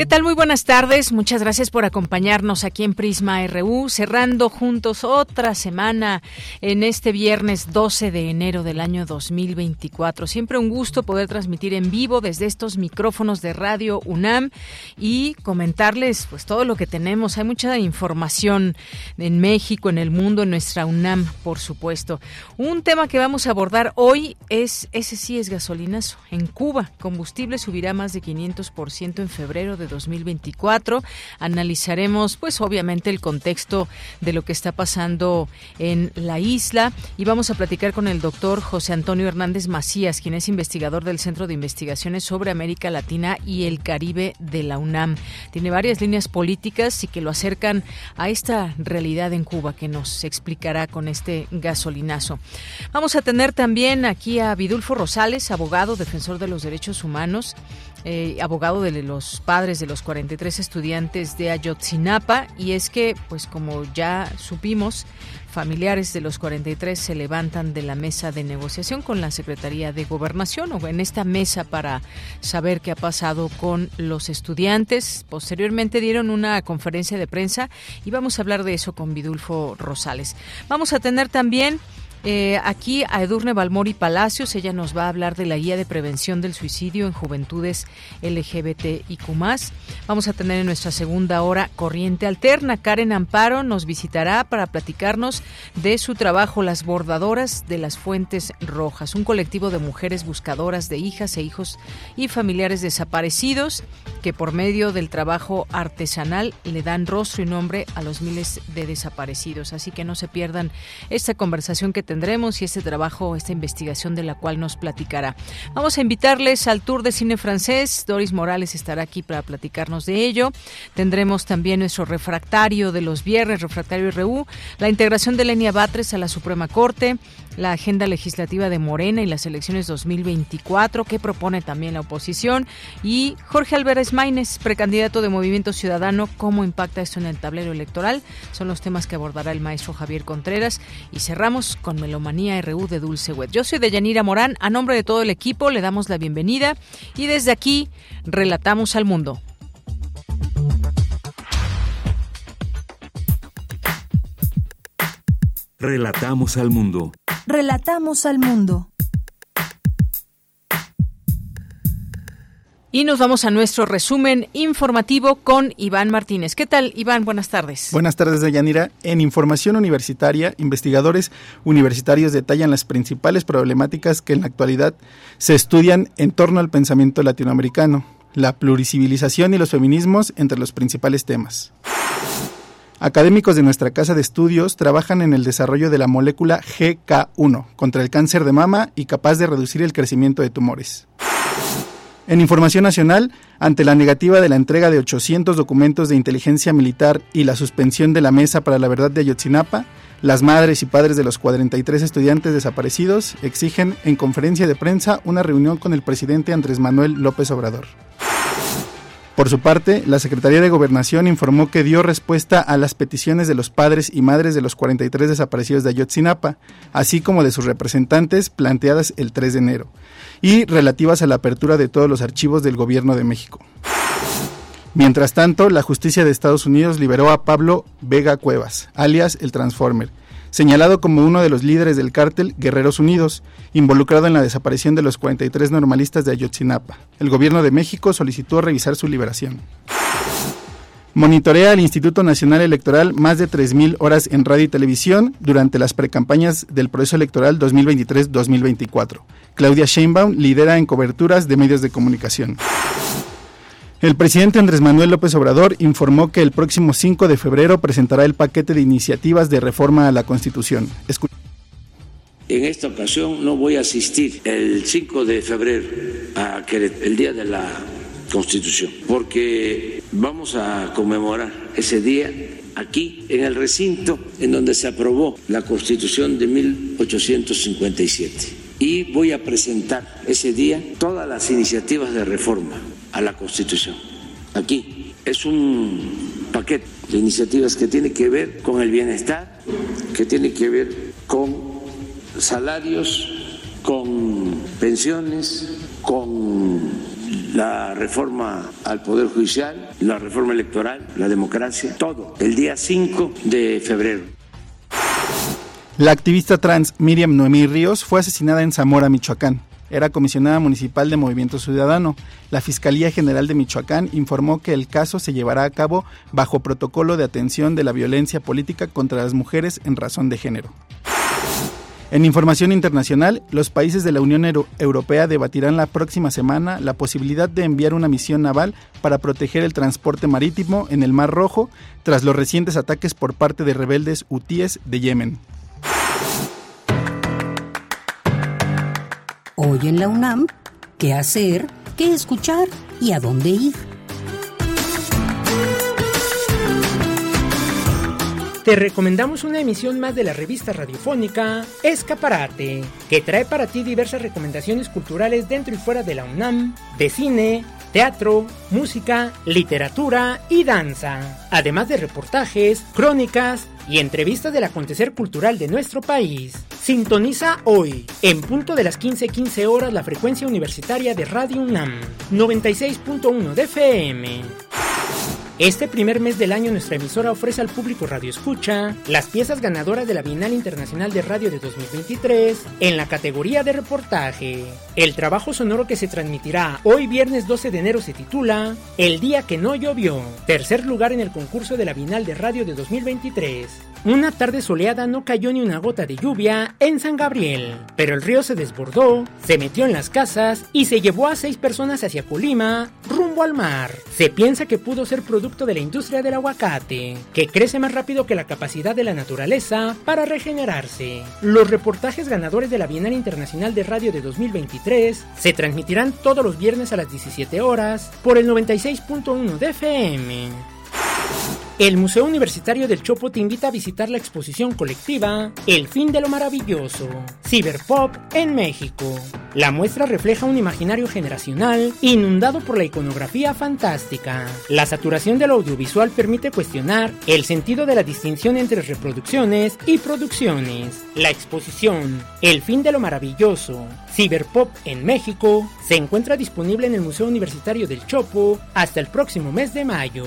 ¿Qué tal? Muy buenas tardes. Muchas gracias por acompañarnos aquí en Prisma RU, cerrando juntos otra semana en este viernes 12 de enero del año 2024. Siempre un gusto poder transmitir en vivo desde estos micrófonos de Radio UNAM y comentarles pues todo lo que tenemos. Hay mucha información en México, en el mundo, en nuestra UNAM, por supuesto. Un tema que vamos a abordar hoy es ese sí es gasolinazo. En Cuba, combustible subirá más de 500% en febrero de 2024. Analizaremos, pues obviamente, el contexto de lo que está pasando en la isla y vamos a platicar con el doctor José Antonio Hernández Macías, quien es investigador del Centro de Investigaciones sobre América Latina y el Caribe de la UNAM. Tiene varias líneas políticas y que lo acercan a esta realidad en Cuba que nos explicará con este gasolinazo. Vamos a tener también aquí a Vidulfo Rosales, abogado, defensor de los derechos humanos, eh, abogado de los padres de los 43 estudiantes de Ayotzinapa y es que, pues como ya supimos, familiares de los 43 se levantan de la mesa de negociación con la Secretaría de Gobernación o en esta mesa para saber qué ha pasado con los estudiantes. Posteriormente dieron una conferencia de prensa y vamos a hablar de eso con Vidulfo Rosales. Vamos a tener también eh, aquí a Edurne Balmori Palacios, ella nos va a hablar de la guía de prevención del suicidio en juventudes LGBTIQ. Vamos a tener en nuestra segunda hora Corriente Alterna. Karen Amparo nos visitará para platicarnos de su trabajo Las Bordadoras de las Fuentes Rojas, un colectivo de mujeres buscadoras de hijas e hijos y familiares desaparecidos que por medio del trabajo artesanal le dan rostro y nombre a los miles de desaparecidos. Así que no se pierdan esta conversación que tendremos y este trabajo, esta investigación de la cual nos platicará. Vamos a invitarles al Tour de Cine Francés. Doris Morales estará aquí para platicarnos de ello. Tendremos también nuestro refractario de los viernes, refractario RU, la integración de Lenia Batres a la Suprema Corte, la agenda legislativa de Morena y las elecciones 2024 que propone también la oposición y Jorge Álvarez Maínez, precandidato de Movimiento Ciudadano, cómo impacta esto en el tablero electoral. Son los temas que abordará el maestro Javier Contreras y cerramos con Melomanía RU de Dulce Wet. Yo soy Deyanira Morán, a nombre de todo el equipo le damos la bienvenida y desde aquí relatamos al mundo. Relatamos al mundo. Relatamos al mundo. Y nos vamos a nuestro resumen informativo con Iván Martínez. ¿Qué tal, Iván? Buenas tardes. Buenas tardes, Deyanira. En información universitaria, investigadores universitarios detallan las principales problemáticas que en la actualidad se estudian en torno al pensamiento latinoamericano, la pluricivilización y los feminismos entre los principales temas. Académicos de nuestra casa de estudios trabajan en el desarrollo de la molécula GK1 contra el cáncer de mama y capaz de reducir el crecimiento de tumores. En información nacional, ante la negativa de la entrega de 800 documentos de inteligencia militar y la suspensión de la Mesa para la Verdad de Ayotzinapa, las madres y padres de los 43 estudiantes desaparecidos exigen en conferencia de prensa una reunión con el presidente Andrés Manuel López Obrador. Por su parte, la Secretaría de Gobernación informó que dio respuesta a las peticiones de los padres y madres de los 43 desaparecidos de Ayotzinapa, así como de sus representantes planteadas el 3 de enero, y relativas a la apertura de todos los archivos del Gobierno de México. Mientras tanto, la justicia de Estados Unidos liberó a Pablo Vega Cuevas, alias el Transformer, señalado como uno de los líderes del cártel Guerreros Unidos, involucrado en la desaparición de los 43 normalistas de Ayotzinapa. El gobierno de México solicitó revisar su liberación. Monitorea al Instituto Nacional Electoral más de 3.000 horas en radio y televisión durante las precampañas del proceso electoral 2023-2024. Claudia Sheinbaum lidera en coberturas de medios de comunicación. El presidente Andrés Manuel López Obrador informó que el próximo 5 de febrero presentará el paquete de iniciativas de reforma a la Constitución. en esta ocasión no voy a asistir el 5 de febrero a el día de la Constitución, porque vamos a conmemorar ese día aquí en el recinto en donde se aprobó la Constitución de 1857. Y voy a presentar ese día todas las iniciativas de reforma a la Constitución. Aquí es un paquete de iniciativas que tiene que ver con el bienestar, que tiene que ver con salarios, con pensiones, con la reforma al Poder Judicial, la reforma electoral, la democracia, todo, el día 5 de febrero. La activista trans Miriam Noemí Ríos fue asesinada en Zamora, Michoacán. Era comisionada municipal de Movimiento Ciudadano. La Fiscalía General de Michoacán informó que el caso se llevará a cabo bajo protocolo de atención de la violencia política contra las mujeres en razón de género. En información internacional, los países de la Unión Europea debatirán la próxima semana la posibilidad de enviar una misión naval para proteger el transporte marítimo en el Mar Rojo tras los recientes ataques por parte de rebeldes hutíes de Yemen. Hoy en la UNAM, ¿qué hacer? ¿Qué escuchar? ¿Y a dónde ir? Te recomendamos una emisión más de la revista radiofónica Escaparate, que trae para ti diversas recomendaciones culturales dentro y fuera de la UNAM, de cine, teatro, música, literatura y danza, además de reportajes, crónicas y entrevistas del acontecer cultural de nuestro país. Sintoniza hoy, en punto de las 15:15 horas, la frecuencia universitaria de Radio UNAM, 96.1 de FM. Este primer mes del año nuestra emisora ofrece al público Radio Escucha las piezas ganadoras de la Bienal Internacional de Radio de 2023 en la categoría de reportaje. El trabajo sonoro que se transmitirá hoy viernes 12 de enero se titula El día que no llovió, tercer lugar en el concurso de la Bienal de Radio de 2023. Una tarde soleada no cayó ni una gota de lluvia en San Gabriel, pero el río se desbordó, se metió en las casas y se llevó a seis personas hacia Colima, rumbo al mar. Se piensa que pudo ser producto de la industria del aguacate, que crece más rápido que la capacidad de la naturaleza para regenerarse. Los reportajes ganadores de la Bienal Internacional de Radio de 2023 se transmitirán todos los viernes a las 17 horas por el 96.1 de FM. El Museo Universitario del Chopo te invita a visitar la exposición colectiva El fin de lo maravilloso, Cyberpop en México. La muestra refleja un imaginario generacional inundado por la iconografía fantástica. La saturación del audiovisual permite cuestionar el sentido de la distinción entre reproducciones y producciones. La exposición El fin de lo maravilloso, Cyberpop en México, se encuentra disponible en el Museo Universitario del Chopo hasta el próximo mes de mayo.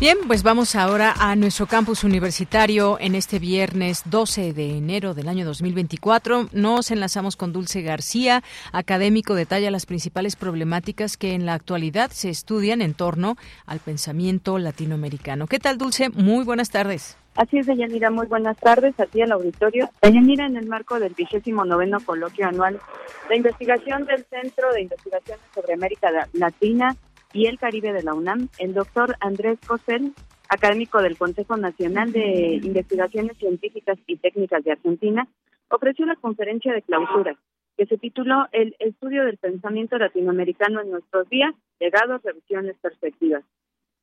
Bien, pues vamos ahora a nuestro campus universitario en este viernes 12 de enero del año 2024. Nos enlazamos con Dulce García, académico, detalla las principales problemáticas que en la actualidad se estudian en torno al pensamiento latinoamericano. ¿Qué tal, Dulce? Muy buenas tardes. Así es, Deyanira, muy buenas tardes a ti al auditorio. Deyanira, en el marco del vigésimo noveno coloquio anual de investigación del Centro de Investigaciones sobre América Latina y el Caribe de la UNAM, el doctor Andrés Cosel, académico del Consejo Nacional de Investigaciones Científicas y Técnicas de Argentina, ofreció una conferencia de clausura que se tituló El estudio del pensamiento latinoamericano en nuestros días, legados, revisiones, perspectivas.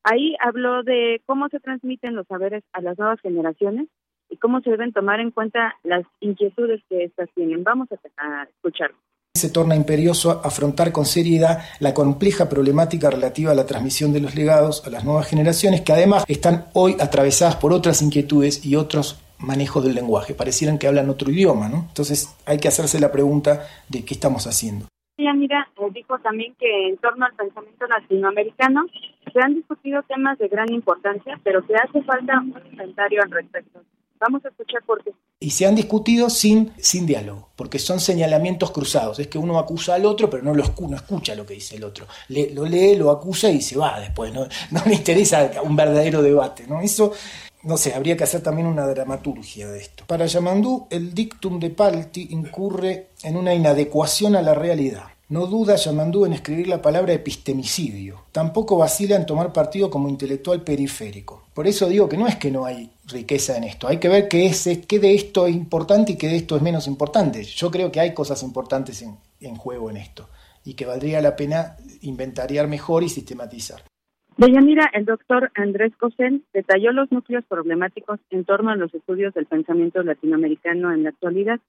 Ahí habló de cómo se transmiten los saberes a las nuevas generaciones y cómo se deben tomar en cuenta las inquietudes que éstas tienen. Vamos a, a escucharlo se torna imperioso afrontar con seriedad la compleja problemática relativa a la transmisión de los legados a las nuevas generaciones, que además están hoy atravesadas por otras inquietudes y otros manejo del lenguaje, parecieran que hablan otro idioma, ¿no? Entonces hay que hacerse la pregunta de qué estamos haciendo. mira, dijo también que en torno al pensamiento latinoamericano se han discutido temas de gran importancia, pero que hace falta un inventario al respecto. Vamos a escuchar por. Y se han discutido sin, sin diálogo, porque son señalamientos cruzados. Es que uno acusa al otro, pero no, lo no escucha lo que dice el otro. Le, lo lee, lo acusa y se va después. No, no le interesa un verdadero debate. ¿no? Eso no sé, habría que hacer también una dramaturgia de esto. Para Yamandú, el dictum de Palti incurre en una inadecuación a la realidad. No duda Yamandú en escribir la palabra epistemicidio. Tampoco vacila en tomar partido como intelectual periférico. Por eso digo que no es que no hay riqueza en esto. Hay que ver qué, es, qué de esto es importante y qué de esto es menos importante. Yo creo que hay cosas importantes en, juego en esto y que valdría la pena inventariar mejor y sistematizar. Deyanira, el doctor Andrés Cosén detalló los núcleos problemáticos en torno a los estudios del pensamiento latinoamericano en la actualidad,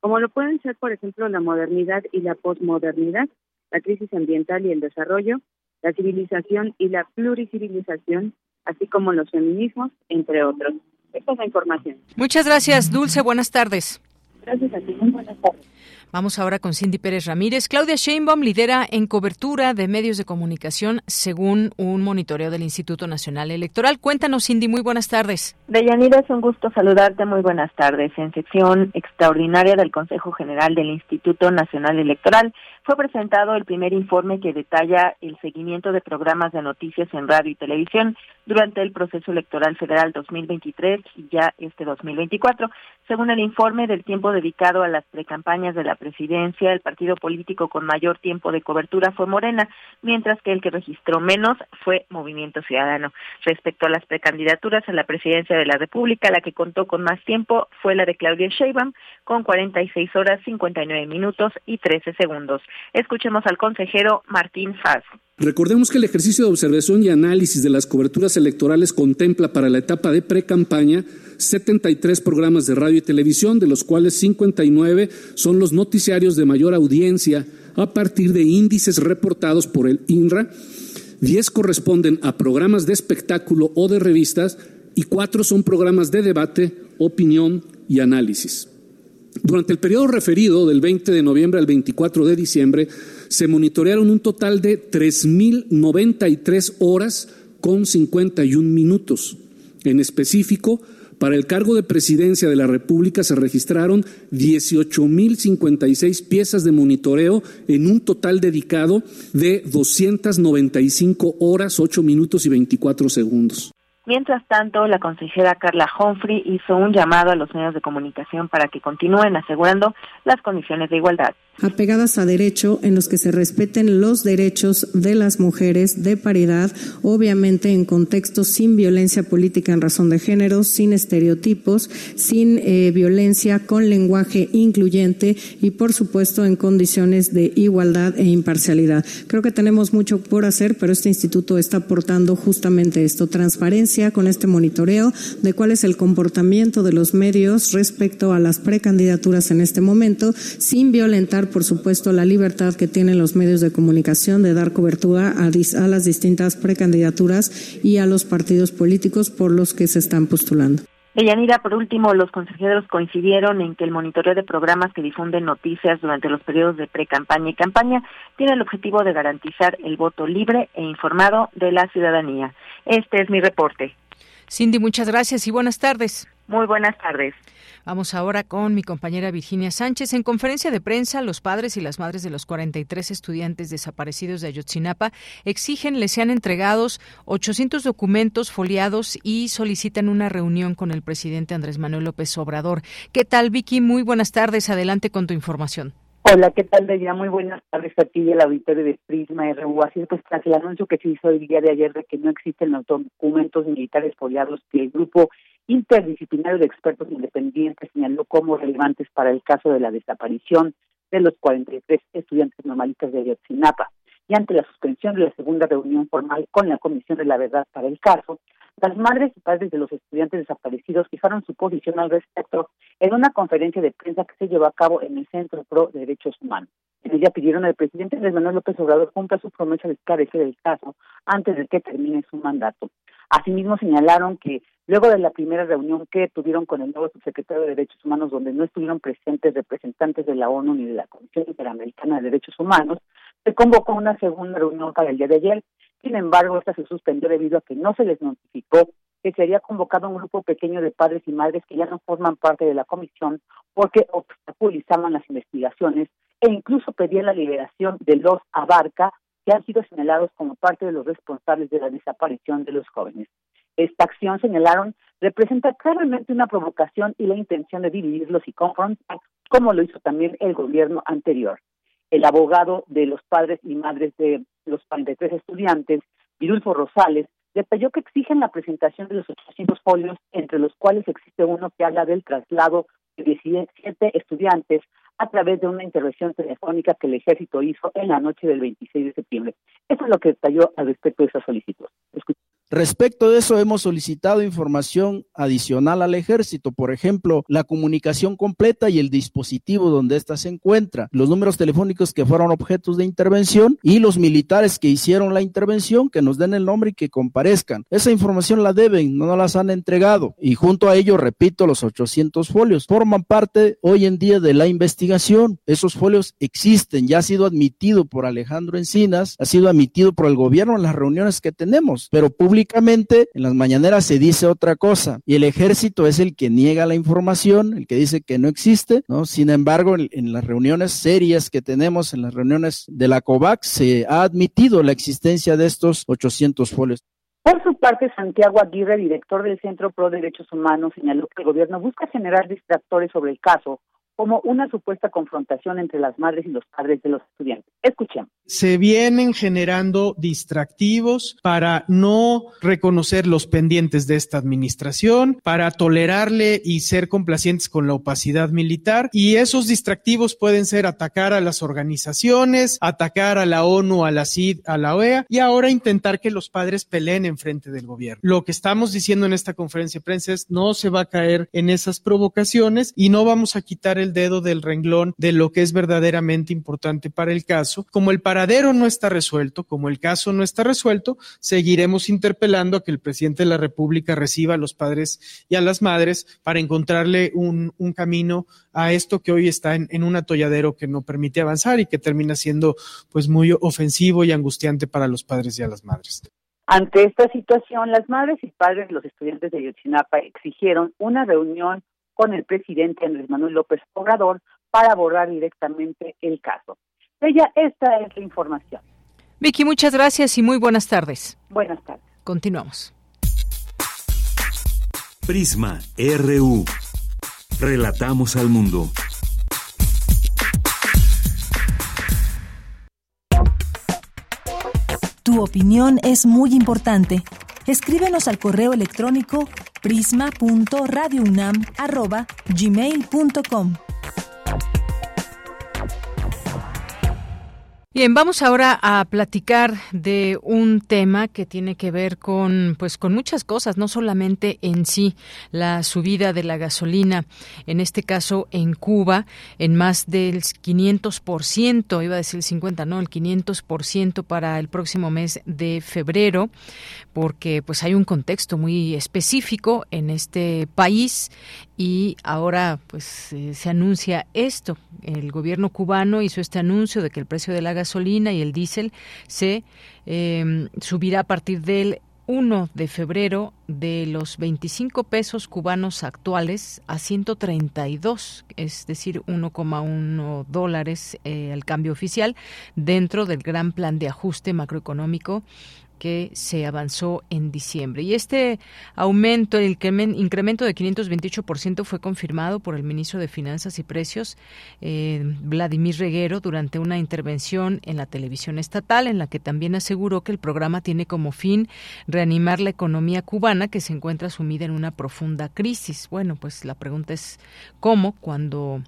como lo pueden ser, por ejemplo, la modernidad y la posmodernidad, la crisis ambiental y el desarrollo, la civilización y la pluricivilización, así como los feminismos, entre otros. Esta es la información. Muchas gracias, Dulce. Buenas tardes. Gracias a ti. Muy buenas tardes. Vamos ahora con Cindy Pérez Ramírez. Claudia Sheinbaum lidera en cobertura de medios de comunicación según un monitoreo del Instituto Nacional Electoral. Cuéntanos, Cindy, muy buenas tardes. Deyanira, es un gusto saludarte. Muy buenas tardes. En sección extraordinaria del Consejo General del Instituto Nacional Electoral fue presentado el primer informe que detalla el seguimiento de programas de noticias en radio y televisión durante el proceso electoral federal 2023 y ya este 2024. Según el informe del tiempo dedicado a las precampañas de la presidencia, el partido político con mayor tiempo de cobertura fue Morena, mientras que el que registró menos fue Movimiento Ciudadano. Respecto a las precandidaturas a la presidencia de la República, la que contó con más tiempo fue la de Claudia Sheinbaum, con 46 horas 59 minutos y 13 segundos. Escuchemos al consejero Martín Faz. Recordemos que el ejercicio de observación y análisis de las coberturas electorales contempla para la etapa de pre-campaña 73 programas de radio y televisión, de los cuales 59 son los noticiarios de mayor audiencia a partir de índices reportados por el INRA, 10 corresponden a programas de espectáculo o de revistas y 4 son programas de debate, opinión y análisis. Durante el periodo referido, del 20 de noviembre al 24 de diciembre, se monitorearon un total de 3.093 horas con 51 minutos. En específico, para el cargo de presidencia de la República se registraron 18.056 piezas de monitoreo en un total dedicado de 295 horas, 8 minutos y 24 segundos. Mientras tanto, la consejera Carla Humphrey hizo un llamado a los medios de comunicación para que continúen asegurando las condiciones de igualdad apegadas a derecho en los que se respeten los derechos de las mujeres de paridad, obviamente en contextos sin violencia política en razón de género, sin estereotipos, sin eh, violencia, con lenguaje incluyente y, por supuesto, en condiciones de igualdad e imparcialidad. Creo que tenemos mucho por hacer, pero este instituto está aportando justamente esto, transparencia con este monitoreo de cuál es el comportamiento de los medios respecto a las precandidaturas en este momento, sin violentar por supuesto, la libertad que tienen los medios de comunicación de dar cobertura a, a las distintas precandidaturas y a los partidos políticos por los que se están postulando. Deyanira, por último, los consejeros coincidieron en que el monitoreo de programas que difunden noticias durante los periodos de pre-campaña y campaña tiene el objetivo de garantizar el voto libre e informado de la ciudadanía. Este es mi reporte. Cindy, muchas gracias y buenas tardes. Muy buenas tardes. Vamos ahora con mi compañera Virginia Sánchez. En conferencia de prensa, los padres y las madres de los 43 estudiantes desaparecidos de Ayotzinapa exigen les sean entregados 800 documentos foliados y solicitan una reunión con el presidente Andrés Manuel López Obrador. ¿Qué tal, Vicky? Muy buenas tardes. Adelante con tu información. Hola, ¿qué tal, Deya? Muy buenas tardes a ti y el auditorio de Prisma RU. Así pues, tras el anuncio que se hizo el día de ayer de que no existen los documentos militares foliados que el grupo interdisciplinario de expertos independientes señaló como relevantes para el caso de la desaparición de los 43 estudiantes normalistas de Ayotzinapa. Y ante la suspensión de la segunda reunión formal con la Comisión de la Verdad para el caso, Las madres y padres de los estudiantes desaparecidos fijaron su posición al respecto en una conferencia de prensa que se llevó a cabo en el Centro Pro de Derechos Humanos. En ella pidieron al presidente Andrés Manuel López Obrador cumpla su promesa de esclarecer el caso antes de que termine su mandato. Asimismo señalaron que luego de la primera reunión que tuvieron con el nuevo subsecretario de Derechos Humanos, donde no estuvieron presentes representantes de la ONU ni de la Comisión Interamericana de Derechos Humanos, se convocó una segunda reunión para el día de ayer sin embargo, esta se suspendió debido a que no se les notificó que se había convocado un grupo pequeño de padres y madres que ya no forman parte de la comisión porque obstaculizaban las investigaciones e incluso pedían la liberación de los Abarca, que han sido señalados como parte de los responsables de la desaparición de los jóvenes. Esta acción, señalaron, representa claramente una provocación y la intención de dividirlos y confrontar, como lo hizo también el gobierno anterior el abogado de los padres y madres de los 43 estudiantes, Virulfo Rosales, detalló que exigen la presentación de los 800 folios, entre los cuales existe uno que habla del traslado de 17 estudiantes a través de una intervención telefónica que el ejército hizo en la noche del 26 de septiembre. Eso es lo que detalló al respecto de esa solicitud. Respecto de eso, hemos solicitado información adicional al ejército, por ejemplo, la comunicación completa y el dispositivo donde ésta se encuentra, los números telefónicos que fueron objetos de intervención y los militares que hicieron la intervención, que nos den el nombre y que comparezcan. Esa información la deben, no las han entregado. Y junto a ello, repito, los 800 folios forman parte hoy en día de la investigación. Esos folios existen, ya ha sido admitido por Alejandro Encinas, ha sido admitido por el gobierno en las reuniones que tenemos, pero públicamente públicamente en las mañaneras se dice otra cosa y el ejército es el que niega la información, el que dice que no existe, ¿no? Sin embargo, en, las reuniones serias que tenemos, en las reuniones de la COVAX, se ha admitido la existencia de estos 800 folios. Por su parte, Santiago Aguirre, director del Centro Pro Derechos Humanos, señaló que el gobierno busca generar distractores sobre el caso como una supuesta confrontación entre las madres y los padres de los estudiantes. Escuchemos. Se vienen generando distractivos para no reconocer los pendientes de esta administración, para tolerarle y ser complacientes con la opacidad militar. Y esos distractivos pueden ser atacar a las organizaciones, atacar a la ONU, a la CID, a la OEA y ahora intentar que los padres peleen en frente del gobierno. Lo que estamos diciendo en esta conferencia de prensa es no se va a caer en esas provocaciones y no vamos a quitar el dedo del renglón de lo que es verdaderamente importante para el caso. Como el paradero no está resuelto, como el caso no está resuelto, seguiremos interpelando a que el presidente de la República reciba a los padres y a las madres para encontrarle un, camino a esto que hoy está en, en, un atolladero que no permite avanzar y que termina siendo pues muy ofensivo y angustiante para los padres y a las madres. Ante esta situación, las madres y padres los estudiantes de Yotzinapa exigieron una reunión con el presidente Andrés Manuel López Obrador para abordar directamente el caso. Ella, esta es la información. Vicky, muchas gracias y muy buenas tardes. Buenas tardes. Continuamos. Prisma RU. Relatamos al mundo. Tu opinión es muy importante. Escríbenos al correo electrónico prisma.radiounam@gmail.com. Bien, vamos ahora a platicar de un tema que tiene que ver con pues con muchas cosas, no solamente en sí la subida de la gasolina, en este caso en Cuba en más del 500%, iba a decir el 50, no, el 500% para el próximo mes de febrero, porque pues hay un contexto muy específico en este país y ahora pues eh, se anuncia esto. El gobierno cubano hizo este anuncio de que el precio de la gasolina y el diésel se em, subirá a partir del 1 de febrero de los 25 pesos cubanos actuales a 132, es decir, 1,1 dólares eh, al cambio oficial, dentro del gran plan de ajuste macroeconómico que se avanzó en diciembre. Y este aumento, el incremento de 528% fue confirmado por el ministro de Finanzas y Precios, eh, Vladimir Reguero, durante una intervención en la televisión estatal, en la que también aseguró que el programa tiene como fin reanimar la economía cubana que se encuentra sumida en una profunda crisis. Bueno, pues la pregunta es cómo cuando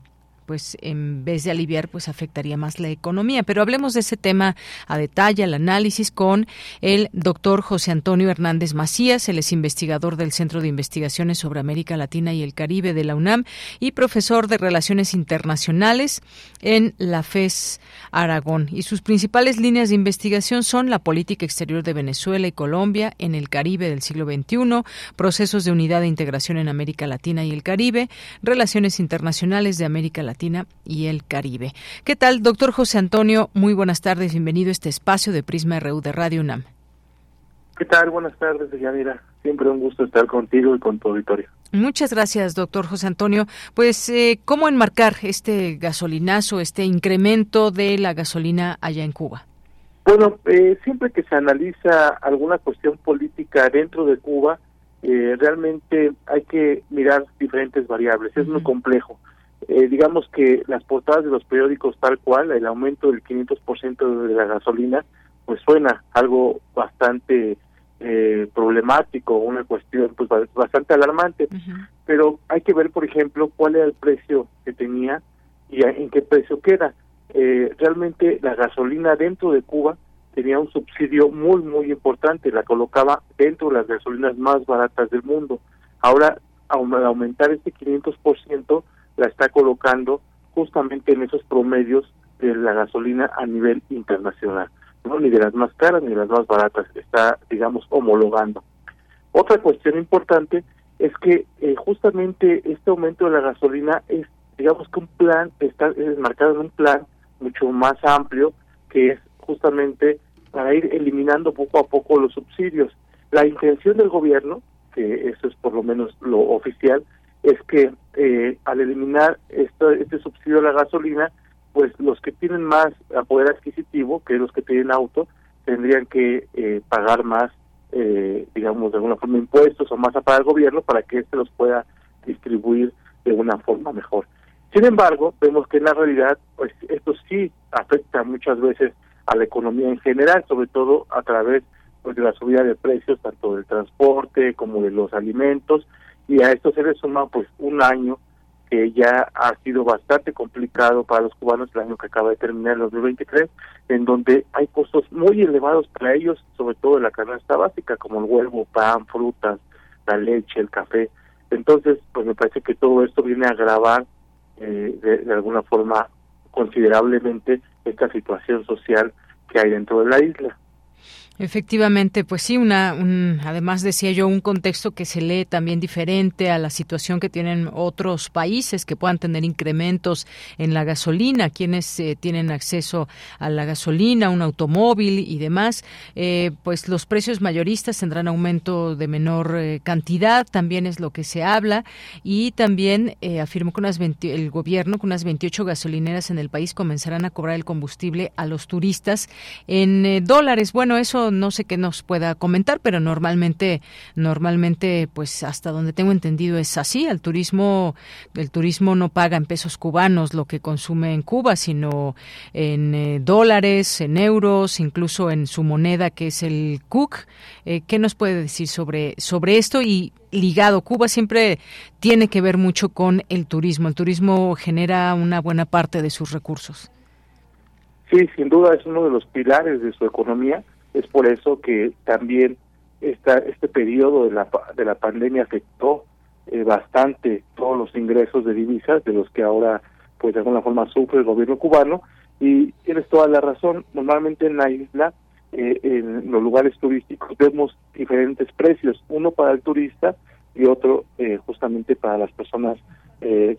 pues en vez de aliviar, pues afectaría más la economía. Pero hablemos de ese tema a detalle, al análisis con el doctor José Antonio Hernández Macías, él es investigador del Centro de Investigaciones sobre América Latina y el Caribe de la UNAM y profesor de Relaciones Internacionales en la FES Aragón. Y sus principales líneas de investigación son la política exterior de Venezuela y Colombia en el Caribe del siglo XXI, procesos de unidad e integración en América Latina y el Caribe, relaciones internacionales de América Latina y el Caribe. ¿Qué tal, doctor José Antonio? Muy buenas tardes, bienvenido a este espacio de Prisma RU de Radio UNAM. ¿Qué tal? Buenas tardes, Yanira. Siempre un gusto estar contigo y con tu auditorio. Muchas gracias, doctor José Antonio. Pues, eh, ¿cómo enmarcar este gasolinazo, este incremento de la gasolina allá en Cuba? Bueno, eh, siempre que se analiza alguna cuestión política dentro de Cuba, eh, realmente hay que mirar diferentes variables. Es muy complejo. Digamos que las portadas de los periódicos tal cual, el aumento del 500% de la gasolina, pues suena algo bastante eh, problemático, una cuestión pues bastante alarmante, pero hay que ver, por ejemplo, cuál era el precio que tenía y en qué precio queda. Eh, realmente la gasolina dentro de Cuba tenía un subsidio muy, muy importante, la colocaba dentro de las gasolinas más baratas del mundo. Ahora, al aumentar este 500%, la está colocando justamente en esos promedios de la gasolina a nivel internacional ni de las más caras ni de las más baratas, está, digamos, homologando. Otra cuestión importante es que eh, justamente este aumento de la gasolina es, digamos que un plan, está marcado en un plan mucho más amplio, que es justamente para ir eliminando poco a poco los subsidios. La intención del gobierno, que eso es por lo menos lo oficial, es que eh, al eliminar este, este subsidio a la gasolina, pues los que tienen más poder adquisitivo, que los que tienen auto, tendrían que eh, pagar más, eh, digamos, de alguna forma impuestos o más a pagar el gobierno para que éste los pueda distribuir de una forma mejor. Sin embargo, vemos que en la realidad, pues esto sí afecta muchas veces a la economía en general, sobre todo a través pues, de la subida de precios, tanto del transporte como de los alimentos, y a esto se le suma pues un año que ya ha sido bastante complicado para los cubanos el año que acaba de terminar, el 2023, en donde hay costos muy elevados para ellos, sobre todo en la canasta básica, como el huevo, pan, frutas, la leche, el café. Entonces, pues me parece que todo esto viene a agravar eh, de alguna forma considerablemente esta situación social que hay dentro de la isla. Efectivamente, pues sí, una, un, además decía yo, un contexto que se lee también diferente a la situación que tienen otros países que puedan tener incrementos en la gasolina, quienes eh, tienen acceso a la gasolina, un automóvil y demás, eh, pues los precios mayoristas tendrán aumento de menor eh, cantidad, también es lo que se habla, y también afirmó que unas el gobierno, con unas 28 gasolineras en el país comenzarán a cobrar el combustible a los turistas en dólares. Bueno, eso no sé qué nos pueda comentar, pero normalmente, normalmente, pues hasta donde tengo entendido es así. El turismo, el turismo no paga en pesos cubanos lo que consume en Cuba, sino en eh, dólares, en euros, incluso en su moneda que es el CUC. Eh, ¿Qué nos puede decir sobre sobre esto y ligado. Cuba siempre tiene que ver mucho con el turismo. El turismo genera una buena parte de sus recursos. Sí, sin duda es uno de los pilares de su economía. Es por eso que también esta, este periodo de la, de la pandemia afectó eh, bastante todos los ingresos de divisas de los que ahora pues de alguna forma sufre el gobierno cubano. Y tienes toda la razón normalmente en la isla eh, en los lugares turísticos vemos diferentes precios uno para el turista y otro eh, justamente para las personas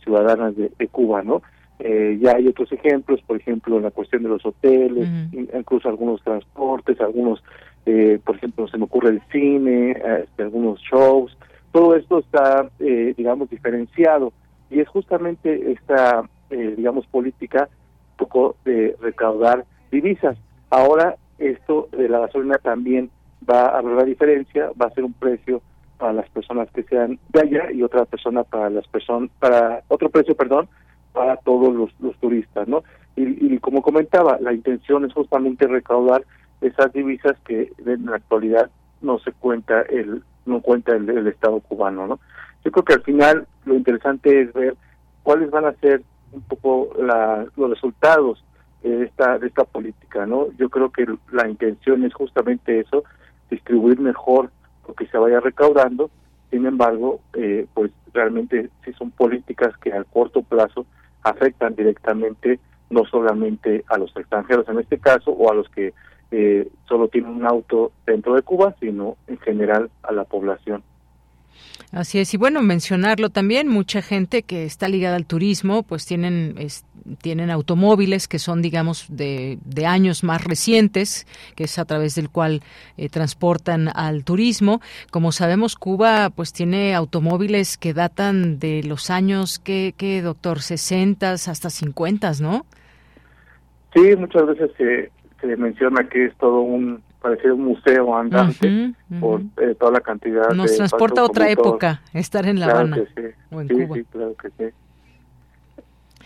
ciudadanas de, de Cuba no eh, ya hay otros ejemplos, por ejemplo, en la cuestión de los hoteles, incluso algunos transportes, algunos, eh, por ejemplo, se me ocurre el cine, este, algunos shows. Todo esto está, eh, digamos, diferenciado y es justamente esta, digamos, política un poco de recaudar divisas. Ahora esto de la gasolina también va a haber la diferencia, va a ser un precio para las personas que sean de allá y otra persona para las personas, para otro precio, perdón, para todos los, los turistas, ¿no? Y, como comentaba, la intención es justamente recaudar esas divisas que en la actualidad no se cuenta el no cuenta el, Estado cubano, ¿no? Yo creo que al final lo interesante es ver cuáles van a ser un poco los resultados de esta de esta política, ¿no? Yo creo que la intención es justamente eso, distribuir mejor lo que se vaya recaudando. Sin embargo, eh, pues realmente sí son políticas que a corto plazo afectan directamente no solamente a los extranjeros en este caso o a los que eh, solo tienen un auto dentro de Cuba, sino en general a la población. Así es, y bueno, mencionarlo también, mucha gente que está ligada al turismo, pues tienen, tienen automóviles que son, digamos, de, de, años más recientes, que es a través del cual eh, transportan al turismo. Como sabemos, Cuba pues tiene automóviles que datan de los años, que, que doctor? 60 hasta 50, ¿no? Sí, muchas veces se, se menciona que es todo un parecía un museo andante por eh, toda la cantidad Nos transporta a otra época estar en La Habana sí. sí, claro que sí.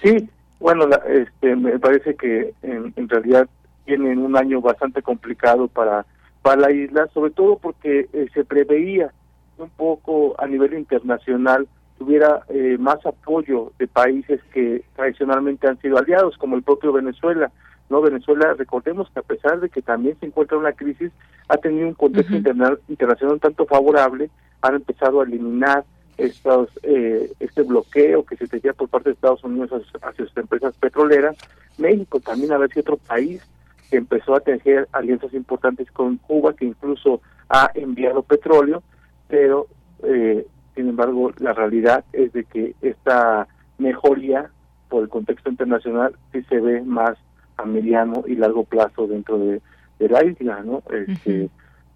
Sí, bueno, este, me parece que en, realidad tienen un año bastante complicado para, para la isla, sobre todo porque eh, se preveía un poco a nivel internacional tuviera eh, más apoyo de países que tradicionalmente han sido aliados, como el propio Venezuela. No Venezuela, recordemos que a pesar de que también se encuentra en una crisis, ha tenido un contexto internacional un tanto favorable, han empezado a eliminar estos, eh, este bloqueo que se tenía por parte de Estados Unidos hacia, sus empresas petroleras. México también a ver si otro país que empezó a tejer alianzas importantes con Cuba, que incluso ha enviado petróleo, pero eh, sin embargo, la realidad es de que esta mejoría por el contexto internacional sí se ve más a mediano y largo plazo dentro de, la isla, ¿no? Este,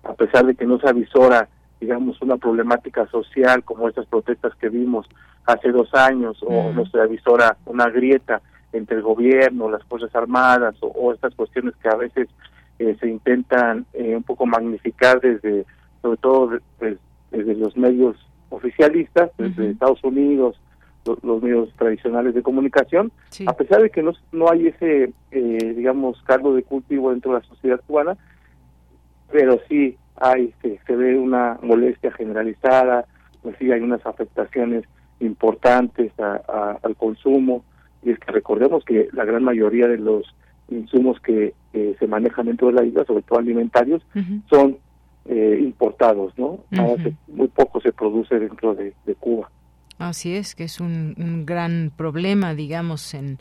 a pesar de que no se avisora, digamos, una problemática social como estas protestas que vimos hace dos años, o no se avisora una grieta entre el gobierno, las Fuerzas Armadas, o, estas cuestiones que a veces eh, se intentan eh, un poco magnificar desde, sobre todo pues, desde los medios oficialistas desde Estados Unidos, los, medios tradicionales de comunicación, a pesar de que no, no hay ese, eh, digamos, cargo de cultivo dentro de la sociedad cubana, pero sí hay, se, se ve una molestia generalizada, pues sí hay unas afectaciones importantes al consumo, y es que recordemos que la gran mayoría de los insumos que se manejan dentro de la isla, sobre todo alimentarios, son eh, importados, ¿no? muy poco se produce dentro de, Cuba. Así es, que es un, gran problema, digamos, en,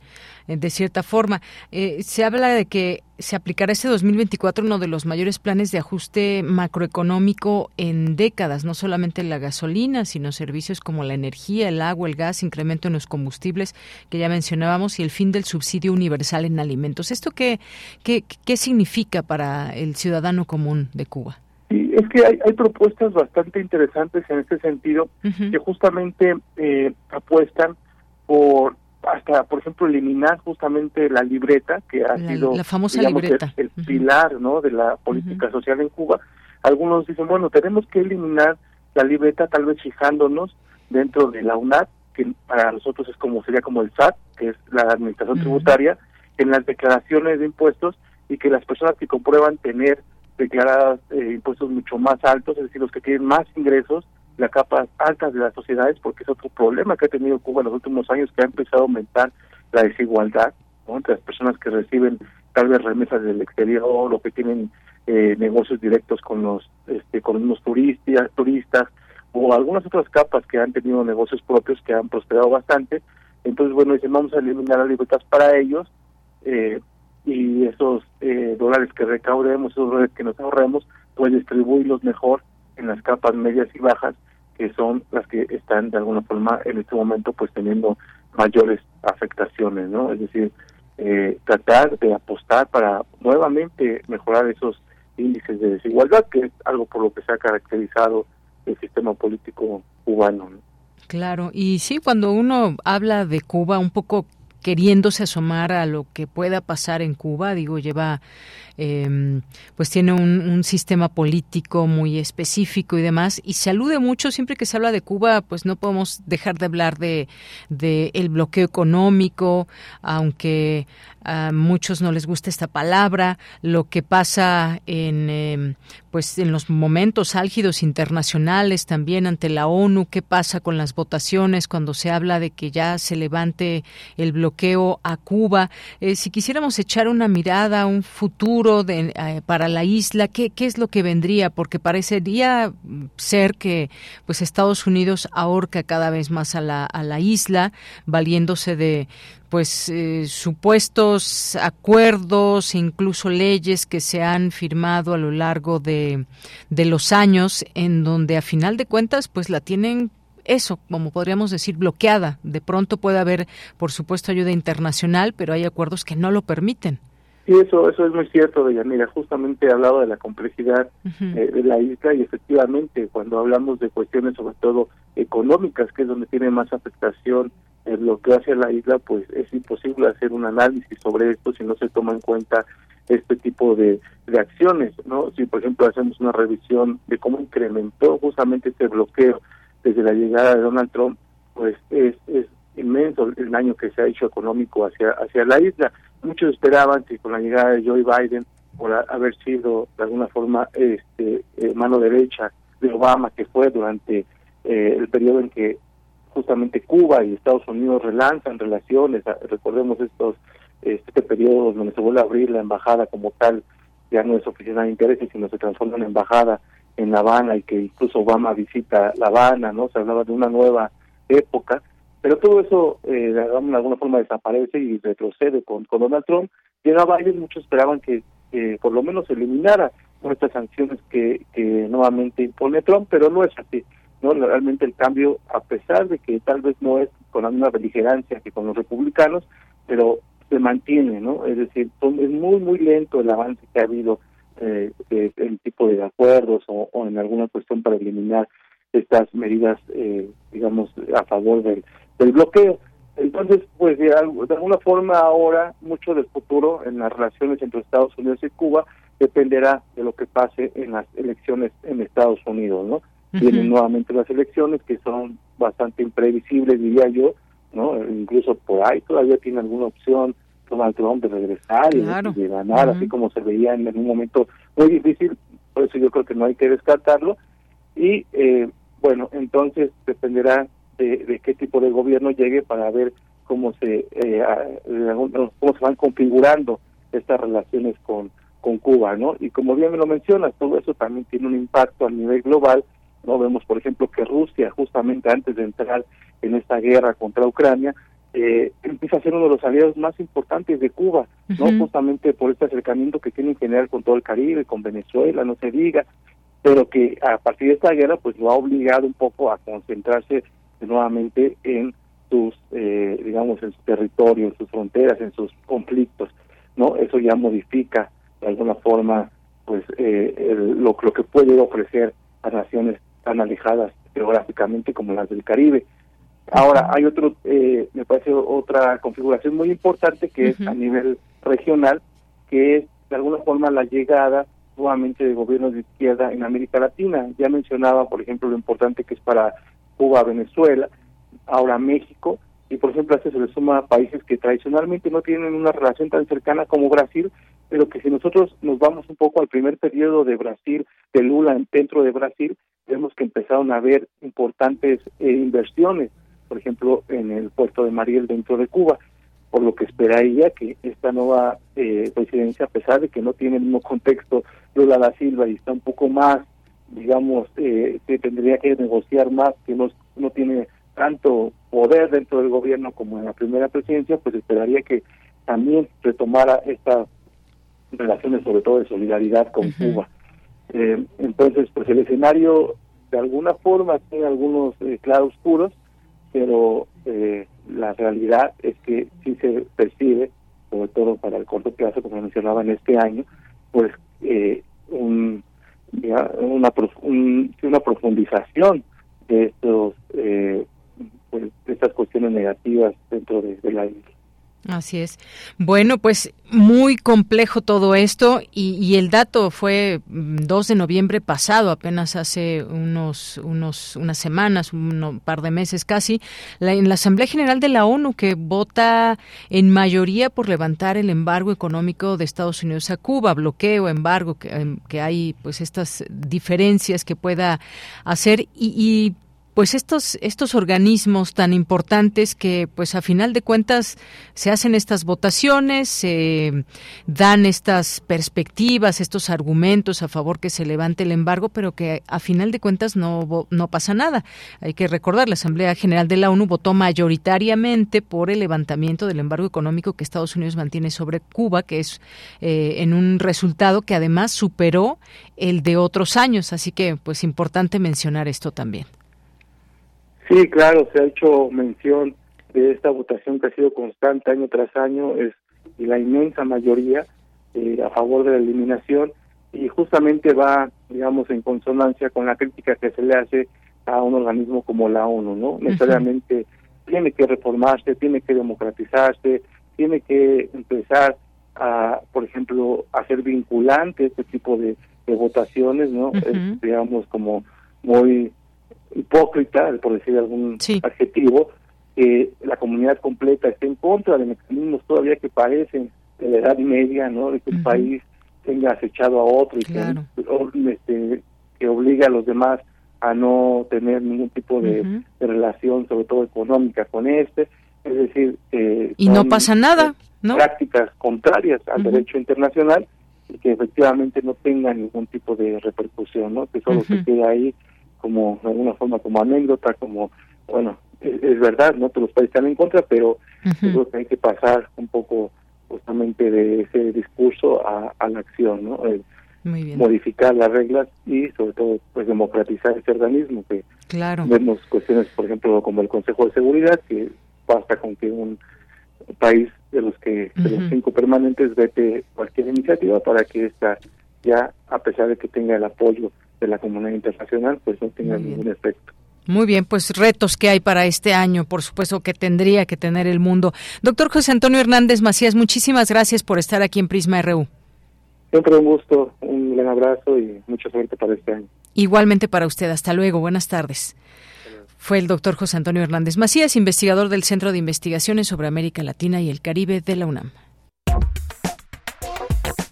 de cierta forma. Eh, se habla de que se aplicará este 2024 uno de los mayores planes de ajuste macroeconómico en décadas, no solamente la gasolina, sino servicios como la energía, el agua, el gas, incremento en los combustibles que ya mencionábamos y el fin del subsidio universal en alimentos. ¿Esto qué, qué, qué significa para el ciudadano común de Cuba? Sí, es que hay, hay propuestas bastante interesantes en este sentido que justamente eh, apuestan por hasta por ejemplo eliminar justamente la libreta que ha sido la famosa libreta. El, pilar no de la política social en Cuba. Algunos dicen bueno tenemos que eliminar la libreta tal vez fijándonos dentro de la UNAD que para nosotros es como sería como el SAT que es la administración tributaria en las declaraciones de impuestos y que las personas que comprueban tener declaradas eh, impuestos mucho más altos, es decir, los que tienen más ingresos, las capas altas de las sociedades, porque es otro problema que ha tenido Cuba en los últimos años, que ha empezado a aumentar la desigualdad entre las personas que reciben tal vez remesas del exterior o que tienen eh, negocios directos con los este, con unos turistas, turistas o algunas otras capas que han tenido negocios propios que han prosperado bastante. Entonces, bueno, dicen, vamos a eliminar las libertades para ellos, eh, y esos eh, dólares que recaudemos, esos dólares que nos ahorremos, pues distribuirlos mejor en las capas medias y bajas, que son las que están de alguna forma en este momento pues teniendo mayores afectaciones, ¿no? Es decir, eh, tratar de apostar para nuevamente mejorar esos índices de desigualdad, que es algo por lo que se ha caracterizado el sistema político cubano. Claro, y sí, cuando uno habla de Cuba, un poco queriéndose asomar a lo que pueda pasar en Cuba, digo, lleva, eh, pues tiene un, un, sistema político muy específico y demás, y se alude mucho, siempre que se habla de Cuba, pues no podemos dejar de hablar de, de el bloqueo económico, aunque a muchos no les gusta esta palabra, lo que pasa en em, pues en los momentos álgidos internacionales también ante la ONU, qué pasa con las votaciones cuando se habla de que ya se levante el bloqueo a Cuba. Eh, si quisiéramos echar una mirada a un futuro de, eh, para la isla, ¿qué, ¿qué, es lo que vendría? Porque parecería ser que pues Estados Unidos ahorca cada vez más a la, a la isla, valiéndose de pues eh, supuestos acuerdos, incluso leyes que se han firmado a lo largo de, de los años, en donde a final de cuentas pues la tienen eso, como podríamos decir, bloqueada. De pronto puede haber, por supuesto, ayuda internacional, pero hay acuerdos que no lo permiten. Sí, eso, eso es muy cierto, Mira, Justamente he hablado de la complejidad eh, de la isla y efectivamente cuando hablamos de cuestiones sobre todo económicas, que es donde tiene más afectación el bloqueo hacia la isla, pues es imposible hacer un análisis sobre esto si no se toma en cuenta este tipo de, de acciones, ¿no? Si, por ejemplo, hacemos una revisión de cómo incrementó justamente este bloqueo desde la llegada de Donald Trump, pues es, es inmenso el daño que se ha hecho económico hacia, hacia la isla. Muchos esperaban que con la llegada de Joe Biden, por haber sido de alguna forma este eh, mano derecha de Obama, que fue durante eh, el periodo en que justamente Cuba y Estados Unidos relanzan relaciones, recordemos estos este periodo donde se vuelve a abrir la embajada como tal, ya no es oficina de intereses, sino se transforma en embajada en La Habana y que incluso Obama visita La Habana, ¿no? Se hablaba de una nueva época, pero todo eso eh, de alguna forma desaparece y retrocede con, con Donald Trump. Llega Biden, muchos esperaban que por lo menos eliminara estas sanciones que, que nuevamente impone Trump, pero no es así. No Realmente el cambio, a pesar de que tal vez no es con la misma beligerancia que con los republicanos, pero se mantiene, ¿no? Es decir, es muy, muy lento el avance que ha habido eh, en tipo de acuerdos o, en alguna cuestión para eliminar estas medidas, eh, digamos, a favor del, del bloqueo. Entonces, pues de, alguna forma ahora mucho del futuro en las relaciones entre Estados Unidos y Cuba dependerá de lo que pase en las elecciones en Estados Unidos, ¿no? Vienen nuevamente las elecciones que son bastante imprevisibles, diría yo, ¿no? Incluso por ahí todavía tiene alguna opción Donald Trump de regresar y de, ganar, así como se veía en, un momento muy difícil, por eso yo creo que no hay que descartarlo. Y eh, bueno, entonces dependerá de, qué tipo de gobierno llegue para ver cómo se eh, cómo se van configurando estas relaciones con con Cuba, ¿no? Y como bien me lo mencionas, todo eso también tiene un impacto a nivel global no vemos por ejemplo que Rusia justamente antes de entrar en esta guerra contra Ucrania eh, empieza a ser uno de los aliados más importantes de Cuba, no justamente por este acercamiento que tiene en general con todo el Caribe, con Venezuela, no se diga, pero que a partir de esta guerra pues lo ha obligado un poco a concentrarse nuevamente en sus, eh, digamos, en su territorio, en sus fronteras, en sus conflictos, ¿no? Eso ya modifica de alguna forma pues eh, lo, lo que puede ofrecer a naciones tan alejadas geográficamente como las del Caribe. Ahora, hay otro, eh, me parece otra configuración muy importante que es a nivel regional, que es de alguna forma la llegada nuevamente de gobiernos de izquierda en América Latina. Ya mencionaba, por ejemplo, lo importante que es para Cuba, Venezuela, ahora México, y por ejemplo a esto se le suma a países que tradicionalmente no tienen una relación tan cercana como Brasil, pero que si nosotros nos vamos un poco al primer periodo de Brasil, de Lula dentro de Brasil, vemos que empezaron a haber importantes eh, inversiones, por ejemplo, en el puerto de Mariel dentro de Cuba, por lo que esperaría que esta nueva eh, presidencia, a pesar de que no tiene el mismo contexto Lula da Silva y está un poco más, digamos, eh, que tendría que negociar más, que no, no tiene tanto poder dentro del gobierno como en la primera presidencia, pues esperaría que también retomara estas relaciones, sobre todo de solidaridad con Cuba. Eh, entonces, pues el escenario de alguna forma tiene algunos eh, claroscuros, pero eh, la realidad es que sí se percibe, sobre todo para el corto plazo, como mencionaba en este año, pues eh, un, una, una profundización de estos eh, pues, de estas cuestiones negativas dentro de, de la isla. Así es. Bueno, pues muy complejo todo esto y, el dato fue 2 mm, de noviembre pasado, apenas hace unos, unos unas semanas, un par de meses casi, en la Asamblea General de la ONU que vota en mayoría por levantar el embargo económico de Estados Unidos a Cuba, bloqueo, embargo, que, em, que hay pues estas diferencias que pueda hacer y pues estos estos organismos tan importantes que pues a final de cuentas se hacen estas votaciones, se dan estas perspectivas, estos argumentos a favor que se levante el embargo, pero que a final de cuentas no no pasa nada. Hay que recordar la Asamblea General de la ONU votó mayoritariamente por el levantamiento del embargo económico que Estados Unidos mantiene sobre Cuba, que es eh, en un resultado que además superó el de otros años. Así que, pues, importante mencionar esto también. Sí, claro, se ha hecho mención de esta votación que ha sido constante año tras año es y la inmensa mayoría eh, a favor de la eliminación y justamente va, digamos, en consonancia con la crítica que se le hace a un organismo como la ONU, ¿no? Necesariamente tiene que reformarse, tiene que democratizarse, tiene que empezar a, por ejemplo, hacer vinculante este tipo de, votaciones, ¿no? es, digamos, como muy hipócrita, por decir algún adjetivo, que la comunidad completa esté en contra de mecanismos todavía que parecen de la edad media, ¿no? De que el país tenga acechado a otro y que, este, que obliga a los demás a no tener ningún tipo de, relación, sobre todo económica, con este. Es decir, y no pasa nada, ¿no? Prácticas contrarias al derecho internacional y que efectivamente no tengan ningún tipo de repercusión, ¿no? Que solo se quede ahí como de alguna forma como anécdota, como bueno, es, verdad, no todos los países están en contra, pero creo que hay que pasar un poco justamente de ese discurso a, la acción, ¿no? modificar las reglas y sobre todo pues democratizar ese organismo que claro. vemos cuestiones por ejemplo como el Consejo de Seguridad que basta con que un país de los que de los cinco permanentes vete cualquier iniciativa para que esta ya a pesar de que tenga el apoyo de la comunidad internacional pues no tenga ningún efecto muy bien, pues retos que hay para este año, por supuesto que tendría que tener el mundo. Doctor José Antonio Hernández Macías, muchísimas gracias por estar aquí en Prisma RU. Siempre un gusto, un gran abrazo y mucha suerte para este año. Igualmente para usted, hasta luego, buenas tardes. Fue el doctor José Antonio Hernández Macías, investigador del Centro de Investigaciones sobre América Latina y el Caribe de la UNAM.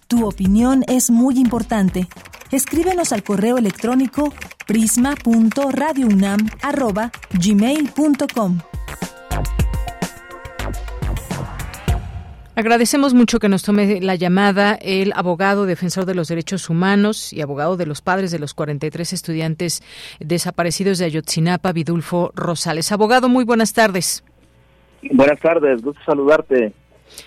Tu opinión es muy importante. Escríbenos al correo electrónico prisma.radiounam@gmail.com. Agradecemos mucho que nos tome la llamada el abogado defensor de los derechos humanos y abogado de los padres de los 43 estudiantes desaparecidos de Ayotzinapa, Vidulfo Rosales. Abogado, muy buenas tardes. Buenas tardes, gusto saludarte.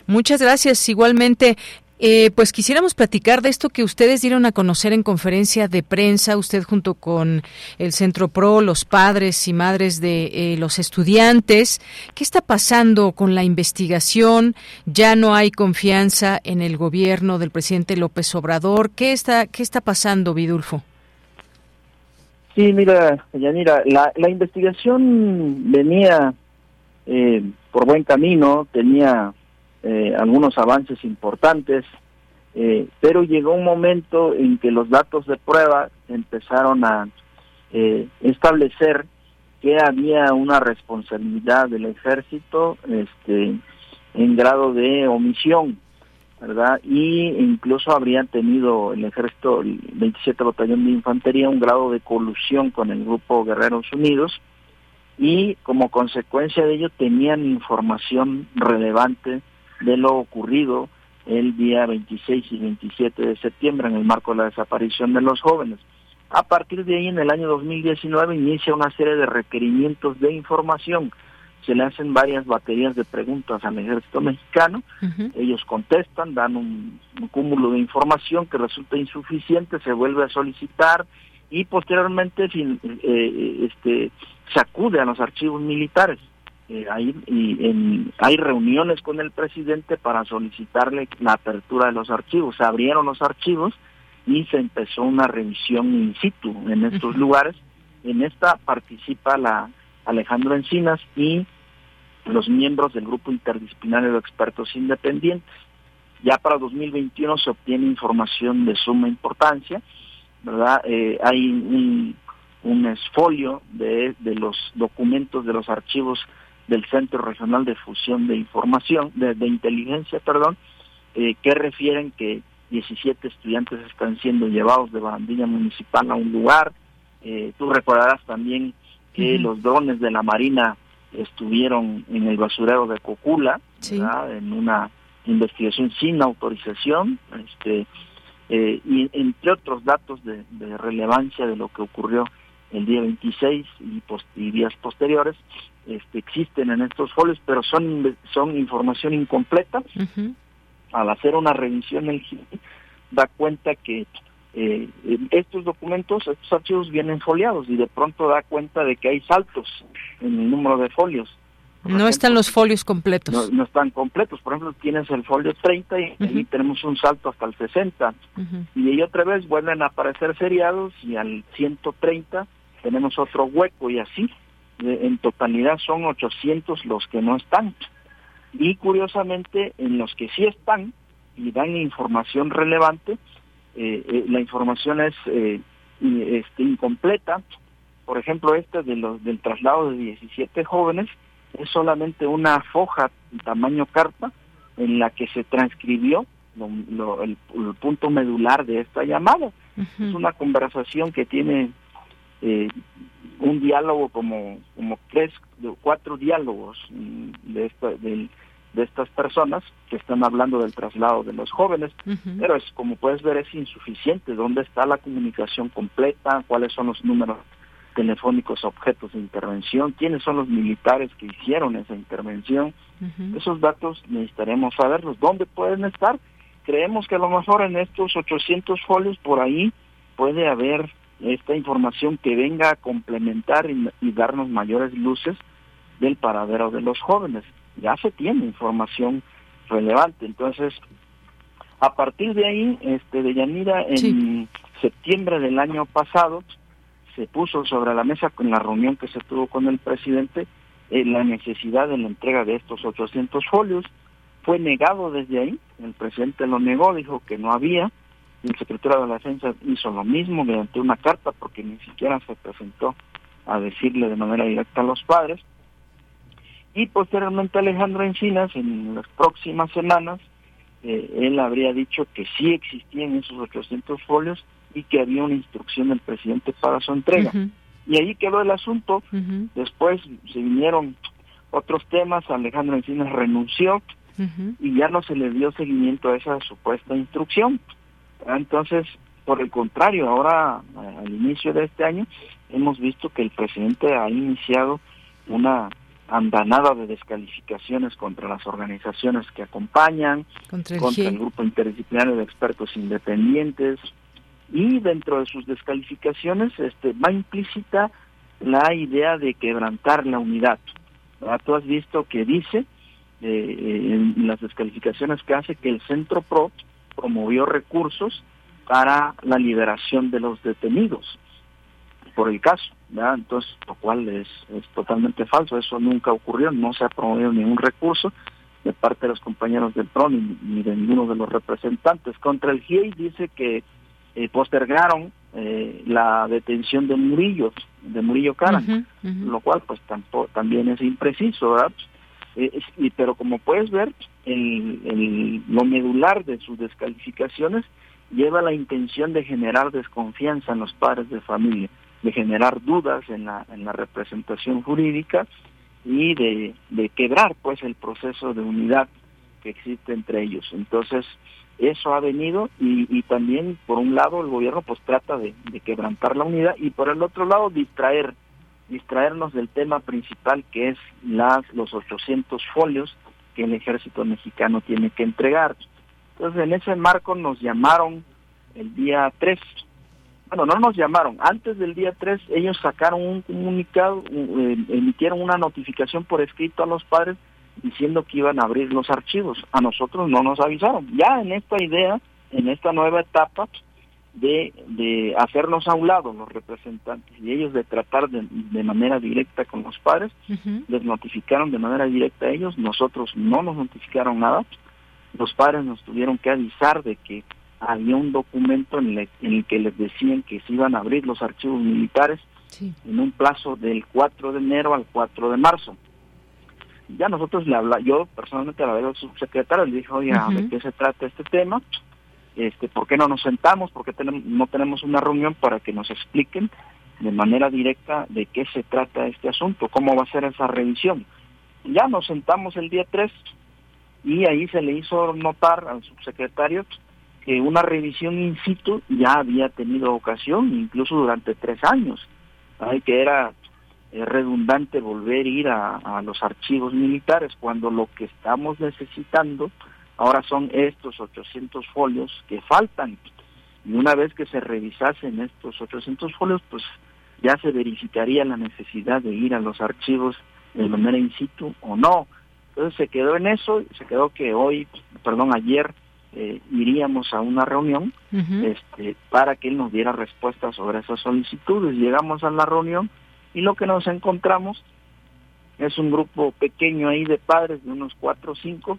Muchas gracias. Igualmente, eh, pues quisiéramos platicar de esto que ustedes dieron a conocer en conferencia de prensa, usted junto con el Centro PRO, los padres y madres de eh, los estudiantes. ¿Qué está pasando con la investigación? Ya no hay confianza en el gobierno del presidente López Obrador. ¿Qué está, qué está pasando, Vidulfo? Sí, mira, Yanira, la, la investigación venía eh, por buen camino, tenía eh, algunos avances importantes, eh, pero llegó un momento en que los datos de prueba empezaron a eh, establecer que había una responsabilidad del ejército este, en grado de omisión, ¿verdad? Y incluso habrían tenido el ejército, el 27 Batallón de Infantería, un grado de colusión con el grupo Guerreros Unidos y como consecuencia de ello tenían información relevante de lo ocurrido el día 26 y 27 de septiembre en el marco de la desaparición de los jóvenes. A partir de ahí, en el año 2019, inicia una serie de requerimientos de información. Se le hacen varias baterías de preguntas al ejército mexicano. Ellos contestan, dan un, cúmulo de información que resulta insuficiente, se vuelve a solicitar y posteriormente eh, este, se acude a los archivos militares eh, hay, y hay reuniones con el presidente para solicitarle la apertura de los archivos. Se abrieron los archivos y se empezó una revisión in situ en estos lugares. En esta participa la Alejandro Encinas y los miembros del grupo interdisciplinario de expertos independientes. Ya para 2021 se obtiene información de suma importancia, ¿verdad? Eh, hay un, un esfolio de, de los documentos de los archivos del Centro Regional de Fusión de Información, de, Inteligencia, perdón, eh, que refieren que 17 estudiantes están siendo llevados de barandilla municipal a un lugar. Eh, tú recordarás también que los drones de la Marina estuvieron en el basurero de Cocula, en una investigación sin autorización, este, eh, y entre otros datos de, relevancia de lo que ocurrió el día 26 y, y días posteriores, este, existen en estos folios, pero son, son información incompleta. Al hacer una revisión, el da cuenta que eh, estos documentos, estos archivos vienen foliados y de pronto da cuenta de que hay saltos en el número de folios. no están los folios completos. No, están completos. Por ejemplo, tienes el folio 30 y ahí tenemos un salto hasta el 60. Y ahí otra vez vuelven a aparecer seriados y al 130 tenemos otro hueco y así. En totalidad son 800 los que no están. Y curiosamente, en los que sí están y dan información relevante, eh, eh, la información es eh, este, incompleta. Por ejemplo, este de los, del traslado de 17 jóvenes es solamente una foja tamaño carta en la que se transcribió el, punto medular de esta llamada. Es una conversación que tiene un diálogo como como tres cuatro diálogos mm, de esta, de estas personas que están hablando del traslado de los jóvenes, pero es como puedes ver es insuficiente. ¿Dónde está la comunicación completa? ¿Cuáles son los números telefónicos objetos de intervención? ¿Quiénes son los militares que hicieron esa intervención? Esos datos necesitaremos saberlos. ¿Dónde pueden estar? Creemos que a lo mejor en estos 800 folios por ahí puede haber esta información que venga a complementar y darnos mayores luces del paradero de los jóvenes ya se tiene información relevante. Entonces, a partir de ahí, este, de Yanira, en septiembre del año pasado, se puso sobre la mesa con la reunión que se tuvo con el presidente eh, la necesidad de la entrega de estos 800 folios. Fue negado desde ahí, el presidente lo negó, dijo que no había, el secretario de la Defensa hizo lo mismo mediante una carta porque ni siquiera se presentó a decirle de manera directa a los padres. Y posteriormente Alejandro Encinas, en las próximas semanas, eh, él habría dicho que sí existían esos 800 folios y que había una instrucción del presidente para su entrega. Y ahí quedó el asunto. Después se vinieron otros temas, Alejandro Encinas renunció y ya no se le dio seguimiento a esa supuesta instrucción. Entonces, por el contrario, ahora al inicio de este año hemos visto que el presidente ha iniciado una andanada de descalificaciones contra las organizaciones que acompañan, contra el, grupo interdisciplinario de expertos independientes y dentro de sus descalificaciones este, va implícita la idea de quebrantar la unidad. Tú has visto que dice eh, en las descalificaciones que hace que el Centro PRO promovió recursos para la liberación de los detenidos por el caso, entonces lo cual es, es totalmente falso, eso nunca ocurrió, no se ha promovido ningún recurso de parte de los compañeros del PRON ni, de ninguno de los representantes. Contra el GIEI dice que eh, postergaron eh, la detención de Murillo, de Murillo Cara, lo cual pues tampoco, también es impreciso, ¿verdad? Eh, pero como puedes ver, el, el, lo medular de sus descalificaciones lleva la intención de generar desconfianza en los padres de familia de generar dudas en la, en la representación jurídica y de, de quebrar pues el proceso de unidad que existe entre ellos. Entonces, eso ha venido y, y también, por un lado, el gobierno pues trata de, de, quebrantar la unidad y por el otro lado, distraer, distraernos del tema principal que es las, los 800 folios que el ejército mexicano tiene que entregar. Entonces, en ese marco nos llamaron el día 3 bueno, no nos llamaron. Antes del día 3 ellos sacaron un comunicado, eh, emitieron una notificación por escrito a los padres diciendo que iban a abrir los archivos. A nosotros no nos avisaron. Ya en esta idea, en esta nueva etapa de, de hacernos a un lado los representantes y ellos de tratar de, de manera directa con los padres, les notificaron de manera directa a ellos, nosotros no nos notificaron nada. Los padres nos tuvieron que avisar de que había un documento en, el que les decían que se iban a abrir los archivos militares en un plazo del 4 de enero al 4 de marzo. Ya nosotros le habla, yo personalmente le hablé al subsecretario, le dije, oye, ¿de qué se trata este tema? Este, ¿Por qué no nos sentamos? ¿Por qué tenemos, no tenemos una reunión para que nos expliquen de manera directa de qué se trata este asunto, cómo va a ser esa revisión. Ya nos sentamos el día 3 y ahí se le hizo notar al subsecretario que una revisión in situ ya había tenido ocasión, incluso durante tres años, que era eh, redundante volver a ir a los archivos militares cuando lo que estamos necesitando ahora son estos 800 folios que faltan. Y una vez que se revisasen estos 800 folios, pues ya se verificaría la necesidad de ir a los archivos de manera in situ o no. Entonces se quedó en eso, se quedó que hoy, perdón, ayer eh, iríamos a una reunión este, para que él nos diera respuestas sobre esas solicitudes. Llegamos a la reunión y lo que nos encontramos es un grupo pequeño ahí de padres, de unos cuatro o cinco,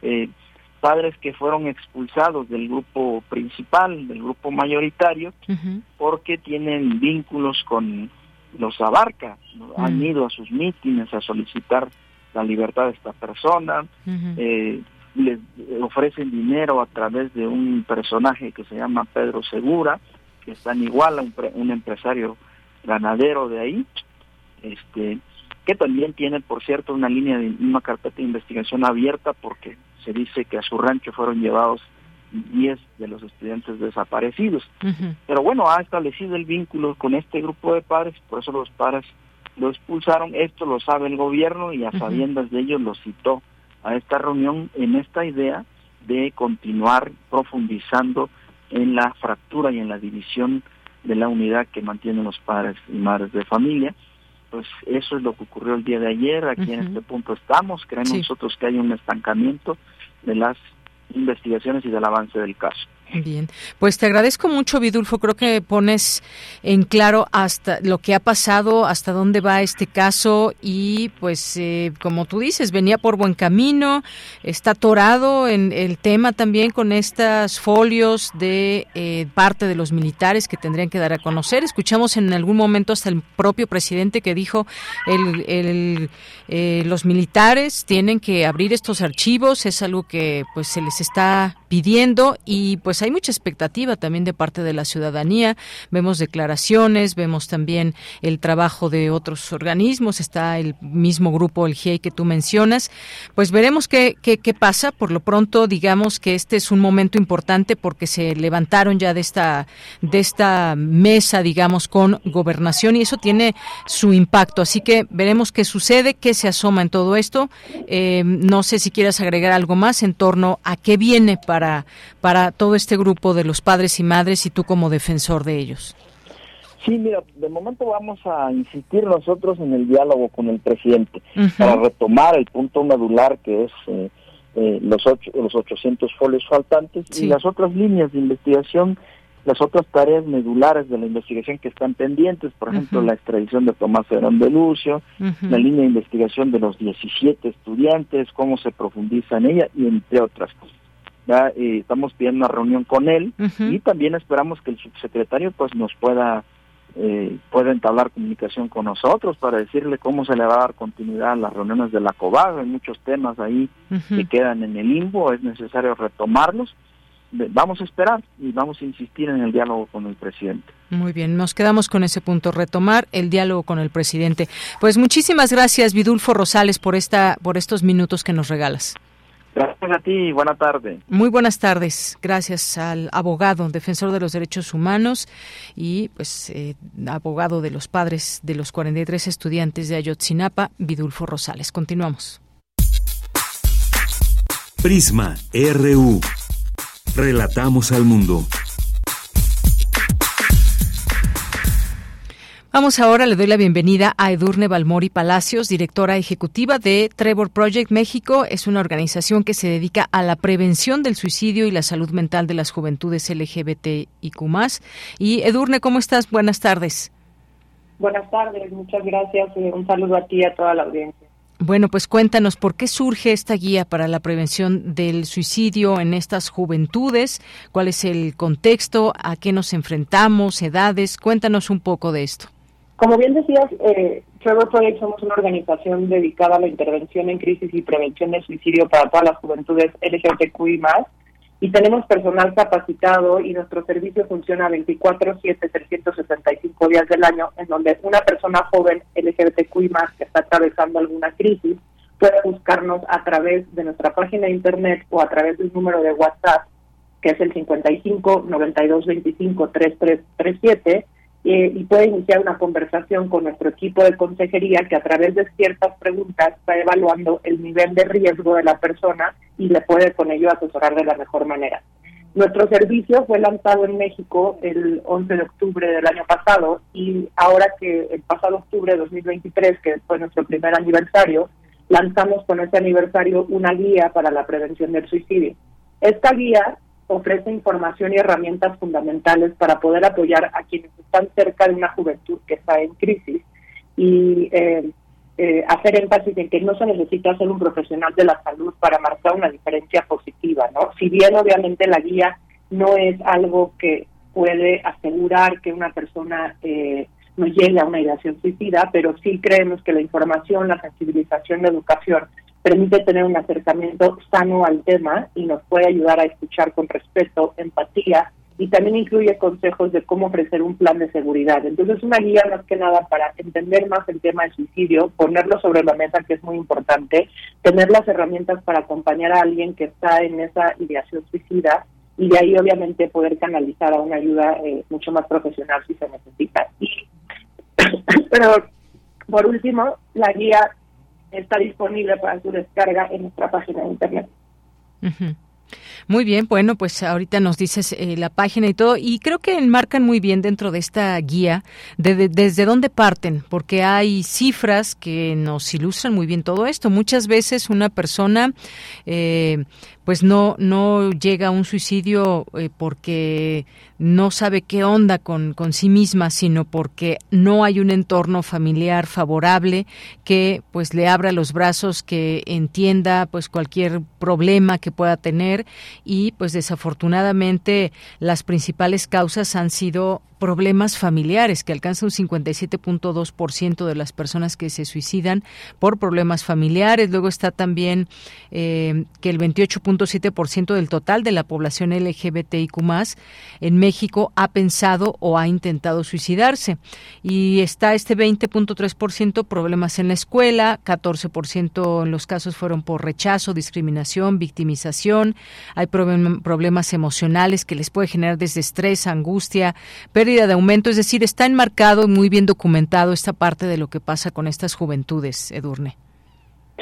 eh, padres que fueron expulsados del grupo principal, del grupo mayoritario, porque tienen vínculos con los abarca, han ido a sus mítines a solicitar la libertad de esta persona, eh, les ofrecen dinero a través de un personaje que se llama Pedro Segura, que es tan igual a un, un empresario ganadero de ahí, este que también tiene, por cierto, una línea de una carpeta de investigación abierta porque se dice que a su rancho fueron llevados 10 de los estudiantes desaparecidos. Pero bueno, ha establecido el vínculo con este grupo de padres, por eso los padres lo expulsaron. Esto lo sabe el gobierno y a sabiendas de ellos lo citó a esta reunión en esta idea de continuar profundizando en la fractura y en la división de la unidad que mantienen los padres y madres de familia. Pues eso es lo que ocurrió el día de ayer, aquí en este punto estamos, creemos nosotros que hay un estancamiento de las investigaciones y del avance del caso. Bien, pues te agradezco mucho, Vidulfo. Creo que pones en claro hasta lo que ha pasado, hasta dónde va este caso y, pues, eh, como tú dices, venía por buen camino, está atorado en el tema también con estos folios de eh, parte de los militares que tendrían que dar a conocer. Escuchamos en algún momento hasta el propio presidente que dijo el, eh, los militares tienen que abrir estos archivos, es algo que pues se les está pidiendo y pues hay mucha expectativa también de parte de la ciudadanía. Vemos declaraciones, vemos también el trabajo de otros organismos, está el mismo grupo, el GIEI que tú mencionas. Pues veremos qué, qué, qué pasa. Por lo pronto, digamos que este es un momento importante porque se levantaron ya de esta, de esta mesa, digamos, con gobernación y eso tiene su impacto. Así que veremos qué sucede, qué se asoma en todo esto. Eh, no sé si quieres agregar algo más en torno a qué viene para para, para todo este grupo de los padres y madres y tú como defensor de ellos? Sí, mira, de momento vamos a insistir nosotros en el diálogo con el presidente para retomar el punto medular que es eh, eh, los, ocho, los 800 folios faltantes y las otras líneas de investigación, las otras tareas medulares de la investigación que están pendientes, por ejemplo, la extradición de Tomás Ferón de Lucio, la línea de investigación de los 17 estudiantes, cómo se profundiza en ella y entre otras cosas eh, estamos pidiendo una reunión con él y también esperamos que el subsecretario pues nos pueda eh, pueda entablar comunicación con nosotros para decirle cómo se le va a dar continuidad a las reuniones de la COBAG. Hay muchos temas ahí que quedan en el limbo, es necesario retomarlos. Vamos a esperar y vamos a insistir en el diálogo con el presidente. Muy bien, nos quedamos con ese punto, retomar el diálogo con el presidente. Pues muchísimas gracias, Vidulfo Rosales, por esta, por estos minutos que nos regalas. Gracias a ti, buenas tardes. Muy buenas tardes. Gracias al abogado, defensor de los derechos humanos y pues eh, abogado de los padres de los 43 estudiantes de Ayotzinapa, Vidulfo Rosales. Continuamos. Prisma RU. Relatamos al mundo. Vamos ahora, le doy la bienvenida a Edurne Balmori Palacios, directora ejecutiva de Trevor Project México. Es una organización que se dedica a la prevención del suicidio y la salud mental de las juventudes LGBT y más. Y Edurne, ¿cómo estás? Buenas tardes. Buenas tardes, muchas gracias. y Un saludo a ti y a toda la audiencia. Bueno, pues cuéntanos por qué surge esta guía para la prevención del suicidio en estas juventudes, cuál es el contexto, a qué nos enfrentamos, edades, cuéntanos un poco de esto. Como bien decías, eh, Trevor Project somos una organización dedicada a la intervención en crisis y prevención del suicidio para todas las juventudes LGBTQI+. y tenemos personal capacitado y nuestro servicio funciona 24/7, 365 días del año, en donde una persona joven LGBTQI que está atravesando alguna crisis puede buscarnos a través de nuestra página de internet o a través del número de WhatsApp, que es el 55 92 25 3337 eh, y puede iniciar una conversación con nuestro equipo de consejería que a través de ciertas preguntas está evaluando el nivel de riesgo de la persona y le puede con ello asesorar de la mejor manera. Nuestro servicio fue lanzado en México el 11 de octubre del año pasado y ahora que el pasado octubre de 2023, que fue nuestro primer aniversario, lanzamos con ese aniversario una guía para la prevención del suicidio. Esta guía ofrece información y herramientas fundamentales para poder apoyar a quienes están cerca de una juventud que está en crisis y eh, eh, hacer énfasis en que no se necesita ser un profesional de la salud para marcar una diferencia positiva, ¿no? Si bien obviamente la guía no es algo que puede asegurar que una persona eh, no llegue a una ideación suicida, pero sí creemos que la información, la sensibilización, la educación permite tener un acercamiento sano al tema y nos puede ayudar a escuchar con respeto, empatía y también incluye consejos de cómo ofrecer un plan de seguridad. Entonces, una guía más que nada para entender más el tema del suicidio, ponerlo sobre la mesa, que es muy importante, tener las herramientas para acompañar a alguien que está en esa ideación suicida y de ahí obviamente poder canalizar a una ayuda eh, mucho más profesional si se necesita. pero por último, la guía está disponible para su descarga en nuestra página de internet. Muy bien, bueno, pues ahorita nos dices eh, la página y todo, y creo que enmarcan muy bien dentro de esta guía de, desde dónde parten, porque hay cifras que nos ilustran muy bien todo esto. Muchas veces una persona eh, pues no, no llega a un suicidio eh, porque no sabe qué onda con, con sí misma, sino porque no hay un entorno familiar favorable que pues le abra los brazos, que entienda pues cualquier problema que pueda tener. Y pues desafortunadamente las principales causas han sido problemas familiares, que alcanza un 57.2% de las personas que se suicidan por problemas familiares. Luego está también eh, que el 28.7% del total de la población LGBTIQ en México ha pensado o ha intentado suicidarse. Y está este 20.3% problemas en la escuela, 14% en los casos fueron por rechazo, discriminación, victimización. Hay problemas emocionales que les puede generar desde estrés, angustia, pérdida de aumento, es decir, está enmarcado y muy bien documentado esta parte de lo que pasa con estas juventudes, Edurne.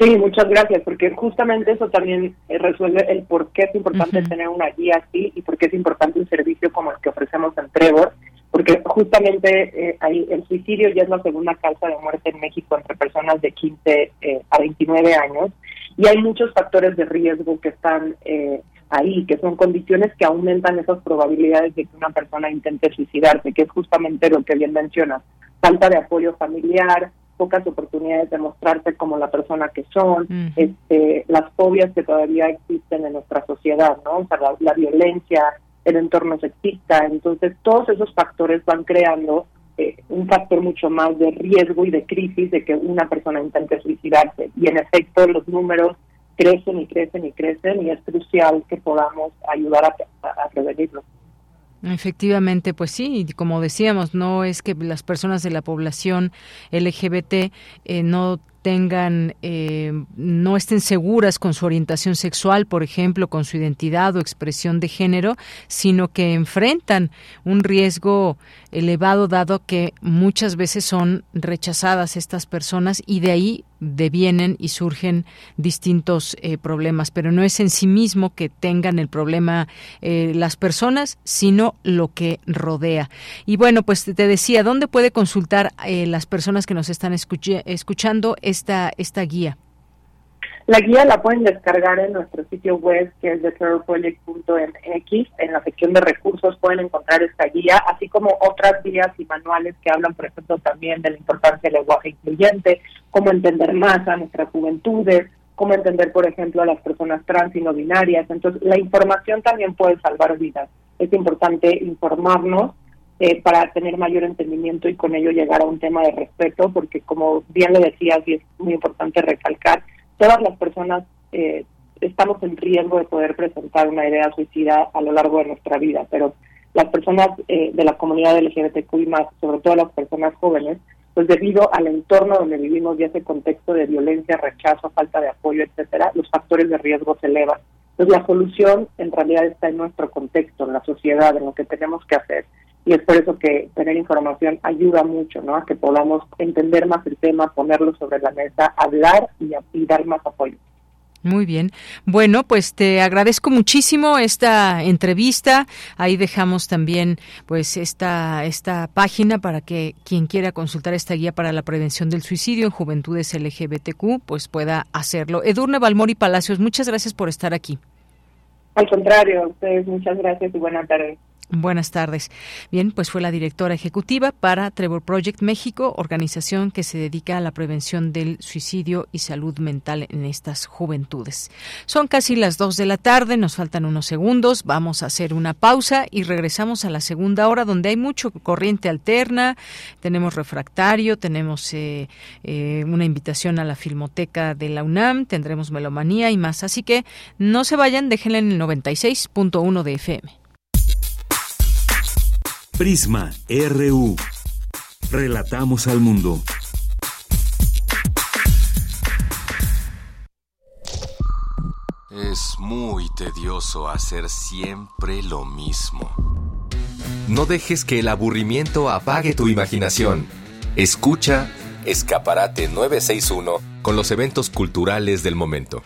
Sí, muchas gracias, porque justamente eso también eh, resuelve el por qué es importante tener una guía así y por qué es importante un servicio como el que ofrecemos en Trevor, porque justamente eh, ahí el suicidio ya es la segunda causa de muerte en México entre personas de 15 eh, a 29 años y hay muchos factores de riesgo que están eh, ahí, que son condiciones que aumentan esas probabilidades de que una persona intente suicidarse, que es justamente lo que bien mencionas, falta de apoyo familiar, pocas oportunidades de mostrarse como la persona que son, este, las fobias que todavía existen en nuestra sociedad, ¿no? O sea, la, violencia, el entorno sexista, entonces todos esos factores van creando eh, un factor mucho más de riesgo y de crisis de que una persona intente suicidarse. Y en efecto, los números crecen y crecen y crecen y es crucial que podamos ayudar a, prevenirlo. Efectivamente, pues sí, como decíamos, no es que las personas de la población LGBT eh, no tengan, eh, no estén seguras con su orientación sexual, por ejemplo, con su identidad o expresión de género, sino que enfrentan un riesgo elevado dado que muchas veces son rechazadas estas personas y de ahí devienen y surgen distintos eh, problemas, pero no es en sí mismo que tengan el problema eh, las personas, sino lo que rodea. Y bueno, pues te decía, ¿dónde puede consultar las personas que nos están escuchando? esta, esta guía? La guía la pueden descargar en nuestro sitio web que es theterrorproject.mx. En la sección de recursos pueden encontrar esta guía, así como otras guías y manuales que hablan, por ejemplo, también de la importancia del lenguaje incluyente, cómo entender más a nuestras juventudes, cómo entender, por ejemplo, a las personas trans y no binarias. Entonces, la información también puede salvar vidas. Es importante informarnos eh, para tener mayor entendimiento y con ello llegar a un tema de respeto, porque como bien lo decías y es muy importante recalcar, todas las personas eh, estamos en riesgo de poder presentar una idea suicida a lo largo de nuestra vida, pero las personas eh, de la comunidad LGBTQI más, sobre todo las personas jóvenes, pues debido al entorno donde vivimos y ese contexto de violencia, rechazo, falta de apoyo, etcétera, los factores de riesgo se elevan. Entonces la solución en realidad está en nuestro contexto, en la sociedad, en lo que tenemos que hacer. Y es por eso que tener información ayuda mucho, ¿no? A que podamos entender más el tema, ponerlo sobre la mesa, hablar y, y dar más apoyo. Muy bien. Bueno, pues te agradezco muchísimo esta entrevista. Ahí dejamos también pues esta esta página para que quien quiera consultar esta guía para la prevención del suicidio en juventudes LGBTQ pues pueda hacerlo. Edurne Balmori Palacios, muchas gracias por estar aquí. Al contrario, ustedes muchas gracias y buenas tardes. Buenas tardes. Bien, pues fue la directora ejecutiva para Trevor Project México, organización que se dedica a la prevención del suicidio y salud mental en estas juventudes. Son casi las dos de la tarde, nos faltan unos segundos, vamos a hacer una pausa y regresamos a la segunda hora donde hay mucho corriente alterna, tenemos refractario, tenemos eh, eh, una invitación a la Filmoteca de la UNAM, tendremos melomanía y más. Así que no se vayan, déjenle en el 96.1 de FM. Prisma RU. Relatamos al mundo. Es muy tedioso hacer siempre lo mismo. No dejes que el aburrimiento apague tu imaginación. Escucha Escaparate 961 con los eventos culturales del momento.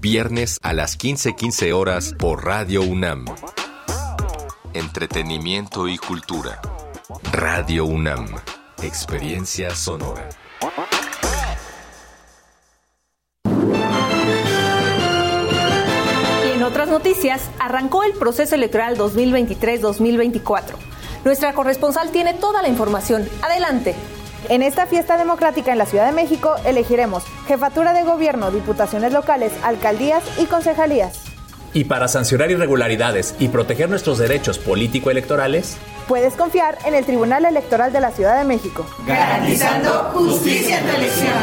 Viernes a las 15:15 horas por Radio UNAM entretenimiento y cultura. Radio UNAM, experiencia sonora. Y en otras noticias, arrancó el proceso electoral 2023-2024. Nuestra corresponsal tiene toda la información. Adelante. En esta fiesta democrática en la Ciudad de México elegiremos jefatura de gobierno, diputaciones locales, alcaldías y concejalías. Y para sancionar irregularidades y proteger nuestros derechos político-electorales, puedes confiar en el Tribunal Electoral de la Ciudad de México. Garantizando justicia en tu elección.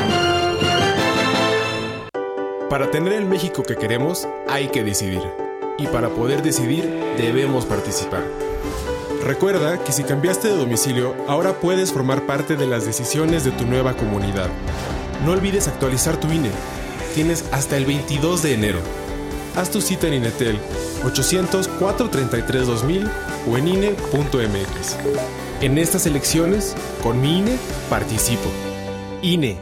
Para tener el México que queremos, hay que decidir. Y para poder decidir, debemos participar. Recuerda que si cambiaste de domicilio, ahora puedes formar parte de las decisiones de tu nueva comunidad. No olvides actualizar tu INE. Tienes hasta el 22 de enero haz tu cita en Inetel 800-433-2000 o en INE.mx. En estas elecciones, con mi INE, participo. INE.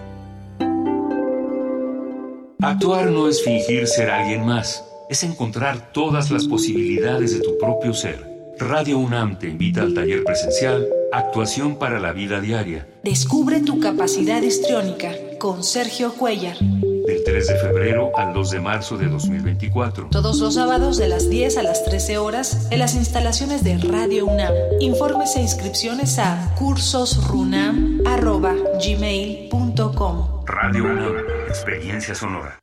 Actuar no es fingir ser alguien más, es encontrar todas las posibilidades de tu propio ser. Radio UNAM te invita al taller presencial Actuación para la vida diaria. Descubre tu capacidad histriónica con Sergio Cuellar del 3 de febrero al 2 de marzo de 2024. Todos los sábados de las 10 a las 13 horas en las instalaciones de Radio UNAM. Informes e inscripciones a cursosrunam.gmail.com Radio UNAM, experiencia sonora.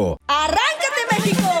¡Arráncate México!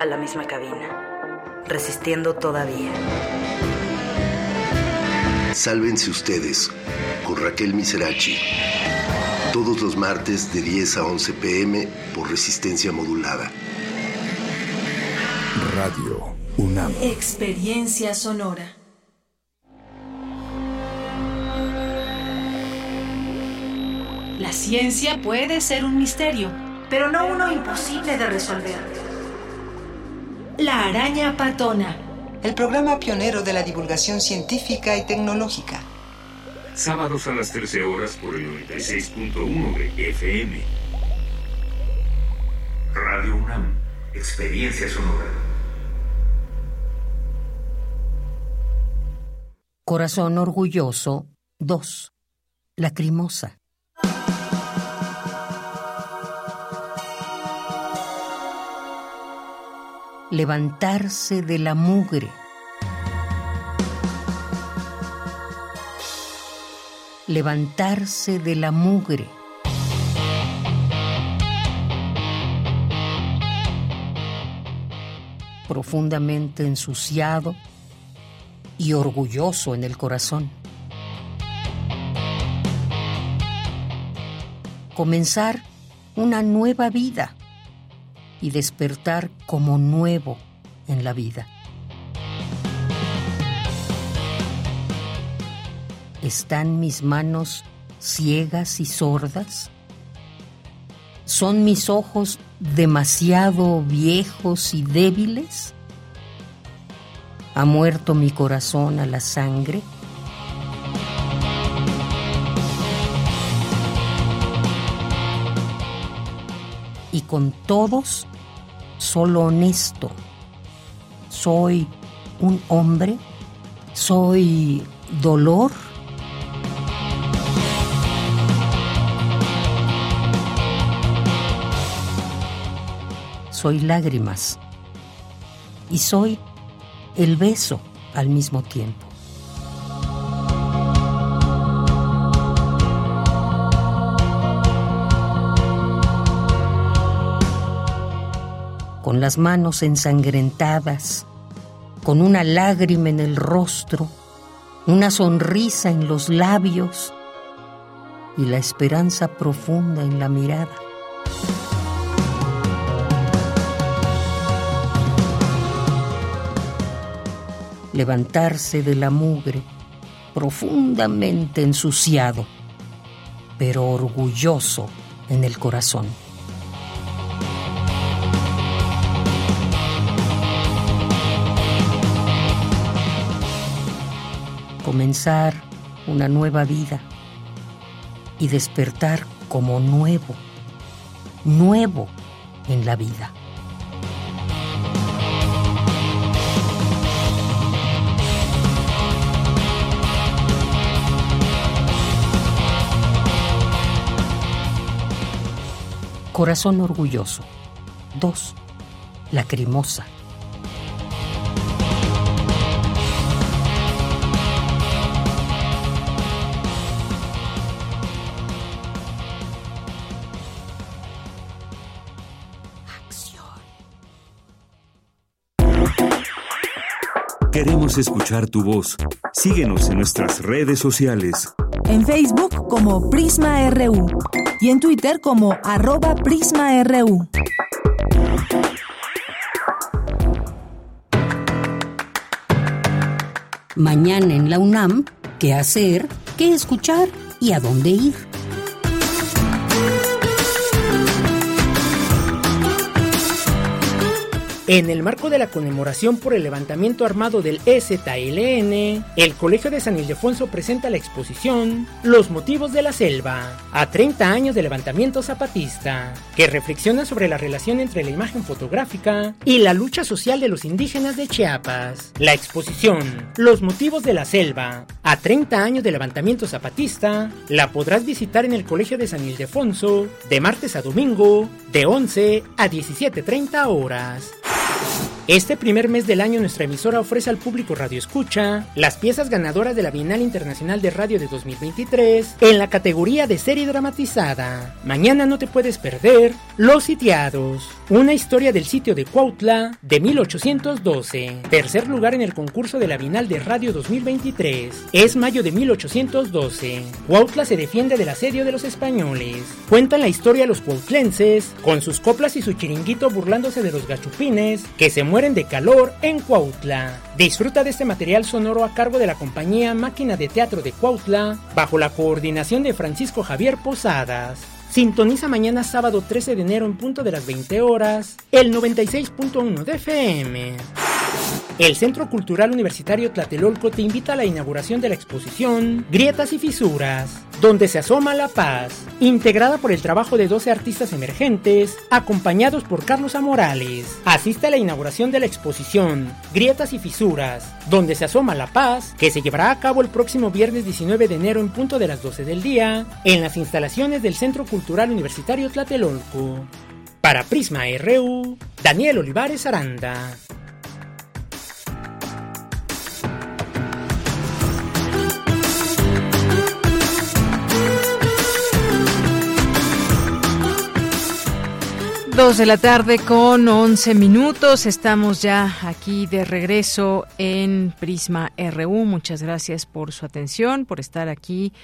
a la misma cabina. Resistiendo todavía. Sálvense ustedes con Raquel Miserachi. Todos los martes de 10 a 11 pm por resistencia modulada. Radio UNAM. Experiencia sonora. La ciencia puede ser un misterio, pero no uno imposible de resolver. La araña patona. El programa pionero de la divulgación científica y tecnológica. Sábados a las 13 horas por el 96.1 de FM. Radio UNAM. Experiencia sonora. Corazón orgulloso 2. Lacrimosa. Levantarse de la mugre. Levantarse de la mugre. Profundamente ensuciado y orgulloso en el corazón. Comenzar una nueva vida y despertar como nuevo en la vida. ¿Están mis manos ciegas y sordas? ¿Son mis ojos demasiado viejos y débiles? ¿Ha muerto mi corazón a la sangre? Con todos, solo honesto. Soy un hombre, soy dolor. Soy lágrimas y soy el beso al mismo tiempo. Con las manos ensangrentadas, con una lágrima en el rostro, una sonrisa en los labios y la esperanza profunda en la mirada. levantarse de la mugre, profundamente ensuciado, pero orgulloso en el corazón. Comenzar una nueva vida y despertar como nuevo, nuevo en la vida. Corazón orgulloso. 2. Lacrimosa. Queremos escuchar tu voz. Síguenos en nuestras redes sociales. En Facebook como Prisma RU y en Twitter como arroba PrismaRU. Mañana en la UNAM, ¿qué hacer? ¿Qué escuchar? ¿Y a dónde ir? En el marco de la conmemoración por el levantamiento armado del EZLN, el Colegio de San Ildefonso presenta la exposición Los motivos de la selva, a 30 años de levantamiento zapatista, que reflexiona sobre la relación entre la imagen fotográfica y la lucha social de los indígenas de Chiapas. La exposición Los motivos de la selva, a 30 años de levantamiento zapatista, la podrás visitar en el Colegio de San Ildefonso de martes a domingo, de 11 a 17.30 horas. Este primer mes del año nuestra emisora ofrece al público Radio Escucha las piezas ganadoras de la Bienal Internacional de Radio de 2023 en la categoría de serie dramatizada. Mañana no te puedes perder Los Sitiados, una historia del sitio de Cuautla de 1812. Tercer lugar en el concurso de la Bienal de Radio 2023. Es mayo de 1812. Cuautla se defiende del asedio de los españoles. Cuentan la historia los cuautlenses con sus coplas y su chiringuito burlándose de los gachupines que se mueren de calor en Cuautla. Disfruta de este material sonoro a cargo de la compañía Máquina de Teatro de Cuautla, bajo la coordinación de Francisco Javier Posadas. Sintoniza mañana sábado 13 de enero en punto de las 20 horas, el 96.1 de FM. El Centro Cultural Universitario Tlatelolco te invita a la inauguración de la exposición Grietas y Fisuras, donde se asoma la paz, integrada por el trabajo de 12 artistas emergentes, acompañados por Carlos Amorales. Asiste a la inauguración de la exposición Grietas y Fisuras, donde se asoma la paz, que se llevará a cabo el próximo viernes 19 de enero en punto de las 12 del día, en las instalaciones del Centro Cultural Universitario Tlatelolco. Para Prisma RU, Daniel Olivares Aranda. Dos de la tarde con 11 minutos. Estamos ya aquí de regreso en Prisma RU. Muchas gracias por su atención, por estar aquí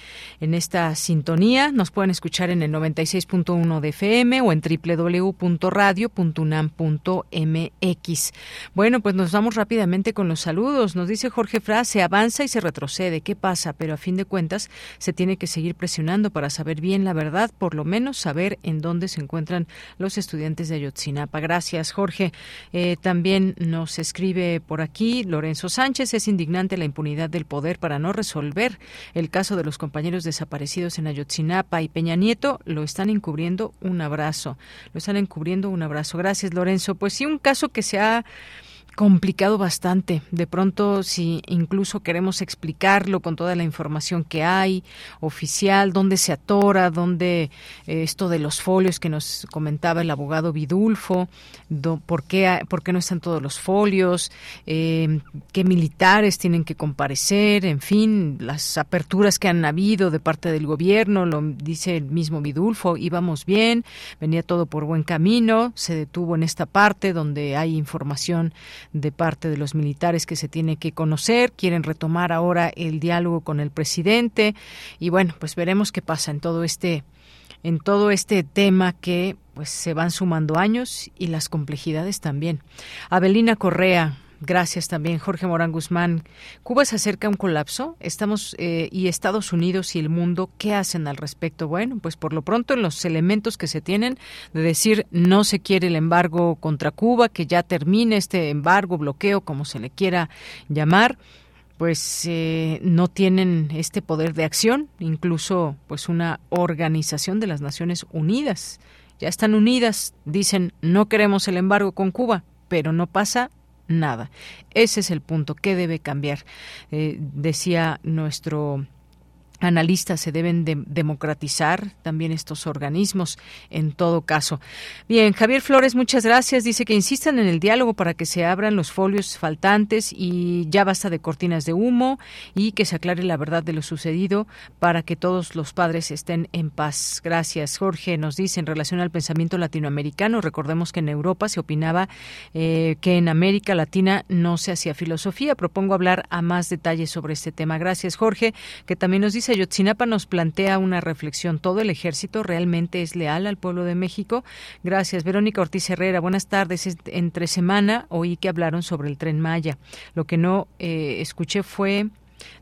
en esta sintonía. Nos pueden escuchar en el 96.1 de FM o en www.radio.unam.mx. Bueno, pues nos vamos rápidamente con los saludos. Nos dice Jorge Fra, se avanza y se retrocede. ¿Qué pasa? Pero a fin de cuentas se tiene que seguir presionando para saber bien la verdad, por lo menos saber en dónde se encuentran los estudiantes de. Gracias, Jorge. Eh, también nos escribe por aquí Lorenzo Sánchez. Es indignante la impunidad del poder para no resolver el caso de los compañeros desaparecidos en Ayotzinapa y Peña Nieto. Lo están encubriendo. Un abrazo. Lo están encubriendo. Un abrazo. Gracias, Lorenzo. Pues sí, un caso que se ha complicado bastante. De pronto, si incluso queremos explicarlo con toda la información que hay, oficial, dónde se atora, dónde eh, esto de los folios que nos comentaba el abogado Vidulfo, por, qué, por qué no están todos los folios, eh, qué militares tienen que comparecer, en fin, las aperturas que han habido de parte del gobierno, lo dice el mismo Vidulfo, íbamos bien, venía todo por buen camino, se detuvo en esta parte donde hay información de parte de los militares que se tiene que conocer, quieren retomar ahora el diálogo con el presidente y bueno, pues veremos qué pasa en todo este en todo este tema que pues se van sumando años y las complejidades también. Abelina Correa, Gracias también, Jorge Morán Guzmán. ¿Cuba se acerca a un colapso? Estamos eh, y Estados Unidos y el mundo, ¿qué hacen al respecto? Bueno, pues por lo pronto en los elementos que se tienen de decir no se quiere el embargo contra Cuba, que ya termine este embargo, bloqueo, como se le quiera llamar pues eh, no tienen este poder de acción, incluso pues una organización de las Naciones Unidas. Ya están unidas, dicen no queremos el embargo con Cuba, pero no pasa nada. Ese es el punto que debe cambiar, eh, decía nuestro analistas se deben de democratizar también estos organismos en todo caso. Bien, Javier Flores, muchas gracias. Dice que insistan en el diálogo para que se abran los folios faltantes y ya basta de cortinas de humo y que se aclare la verdad de lo sucedido para que todos los padres estén en paz. Gracias, Jorge. Nos dice en relación al pensamiento latinoamericano, recordemos que en Europa se opinaba eh, que en América Latina no se hacía filosofía. Propongo hablar a más detalles sobre este tema. Gracias, Jorge, que también nos dice Ayotzinapa nos plantea una reflexión. ¿Todo el ejército realmente es leal al pueblo de México? Gracias. Verónica Ortiz Herrera, buenas tardes. Entre semana oí que hablaron sobre el tren Maya. Lo que no eh, escuché fue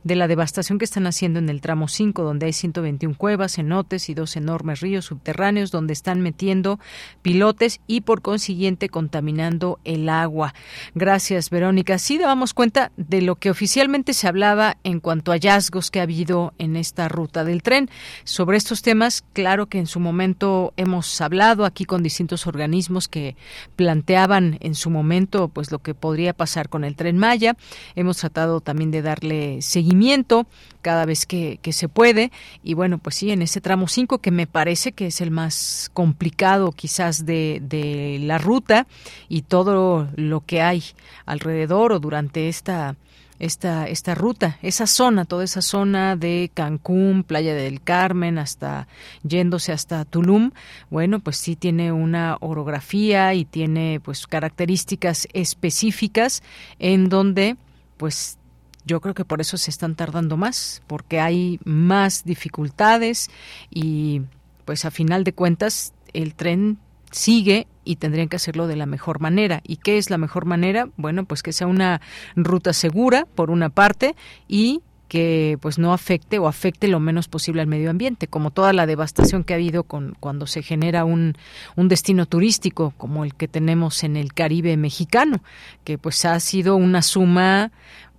de la devastación que están haciendo en el tramo 5, donde hay 121 cuevas, cenotes y dos enormes ríos subterráneos donde están metiendo pilotes y por consiguiente contaminando el agua. Gracias, Verónica. Sí damos cuenta de lo que oficialmente se hablaba en cuanto a hallazgos que ha habido en esta ruta del tren. Sobre estos temas, claro que en su momento hemos hablado aquí con distintos organismos que planteaban en su momento pues lo que podría pasar con el tren Maya. Hemos tratado también de darle seguimiento cada vez que, se puede. Y bueno, pues sí, en ese tramo 5, que me parece que es el más complicado quizás de, de la ruta y todo lo que hay alrededor o durante esta esta, esta ruta, esa zona, toda esa zona de Cancún, Playa del Carmen, hasta yéndose hasta Tulum, bueno, pues sí tiene una orografía y tiene pues características específicas en donde pues yo creo que por eso se están tardando más, porque hay más dificultades y pues a final de cuentas el tren sigue y tendrían que hacerlo de la mejor manera. ¿Y qué es la mejor manera? Bueno, pues que sea una ruta segura, por una parte, y que pues no afecte o afecte lo menos posible al medio ambiente, como toda la devastación que ha habido con cuando se genera un, un destino turístico como el que tenemos en el Caribe mexicano, que pues ha sido una suma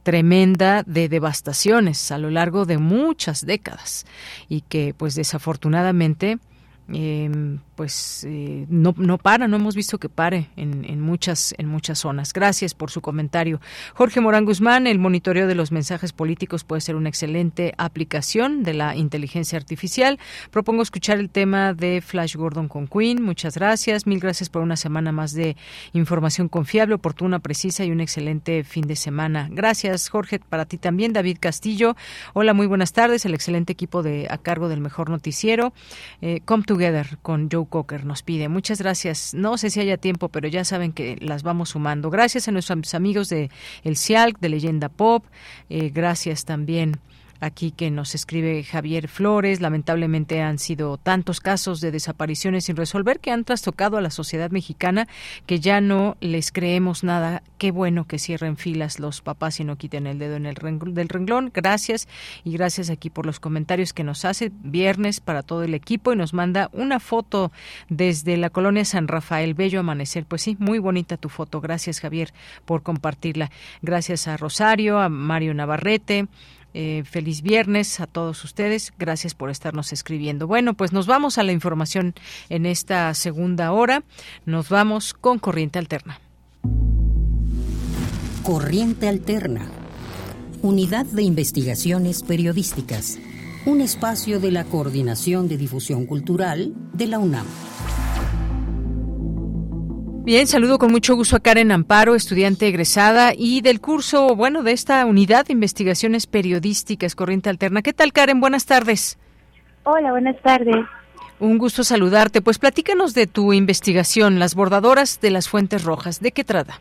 tremenda de devastaciones a lo largo de muchas décadas y que pues desafortunadamente eh, pues eh, no, no para, no hemos visto que pare en, en, muchas, en muchas zonas. Gracias por su comentario. Jorge Morán Guzmán, el monitoreo de los mensajes políticos puede ser una excelente aplicación de la inteligencia artificial. Propongo escuchar el tema de Flash Gordon con Queen. Muchas gracias. Mil gracias por una semana más de información confiable, oportuna, precisa y un excelente fin de semana. Gracias, Jorge, para ti también. David Castillo. Hola, muy buenas tardes. El excelente equipo de a cargo del mejor noticiero. Eh, come Con Joe Cocker nos pide. Muchas gracias. No sé si haya tiempo, pero ya saben que las vamos sumando. Gracias a nuestros amigos de El CIALC, de Leyenda Pop. Eh, gracias también aquí que nos escribe Javier Flores. Lamentablemente han sido tantos casos de desapariciones sin resolver que han trastocado a la sociedad mexicana que ya no les creemos nada. Qué bueno que cierren filas los papás y no quiten el dedo en el del renglón. Gracias y gracias aquí por los comentarios que nos hace viernes para todo el equipo y nos manda una foto desde la colonia San Rafael, bello amanecer. Pues sí, muy bonita tu foto. Gracias Javier por compartirla. Gracias a Rosario, a Mario Navarrete, eh, feliz viernes a todos ustedes. Gracias por estarnos escribiendo. Bueno, pues nos vamos a la información en esta segunda hora. Nos vamos con Corriente Alterna. Corriente Alterna. Unidad de Investigaciones Periodísticas. Un espacio de la Coordinación de Difusión Cultural de la UNAM. Bien, saludo con mucho gusto a Karen Amparo, estudiante egresada y del curso, bueno, de esta unidad de investigaciones periodísticas Corriente Alterna. ¿Qué tal, Karen? Buenas tardes. Hola, buenas tardes. Un gusto saludarte. Pues platícanos de tu investigación, las bordadoras de las fuentes rojas. ¿De qué trata?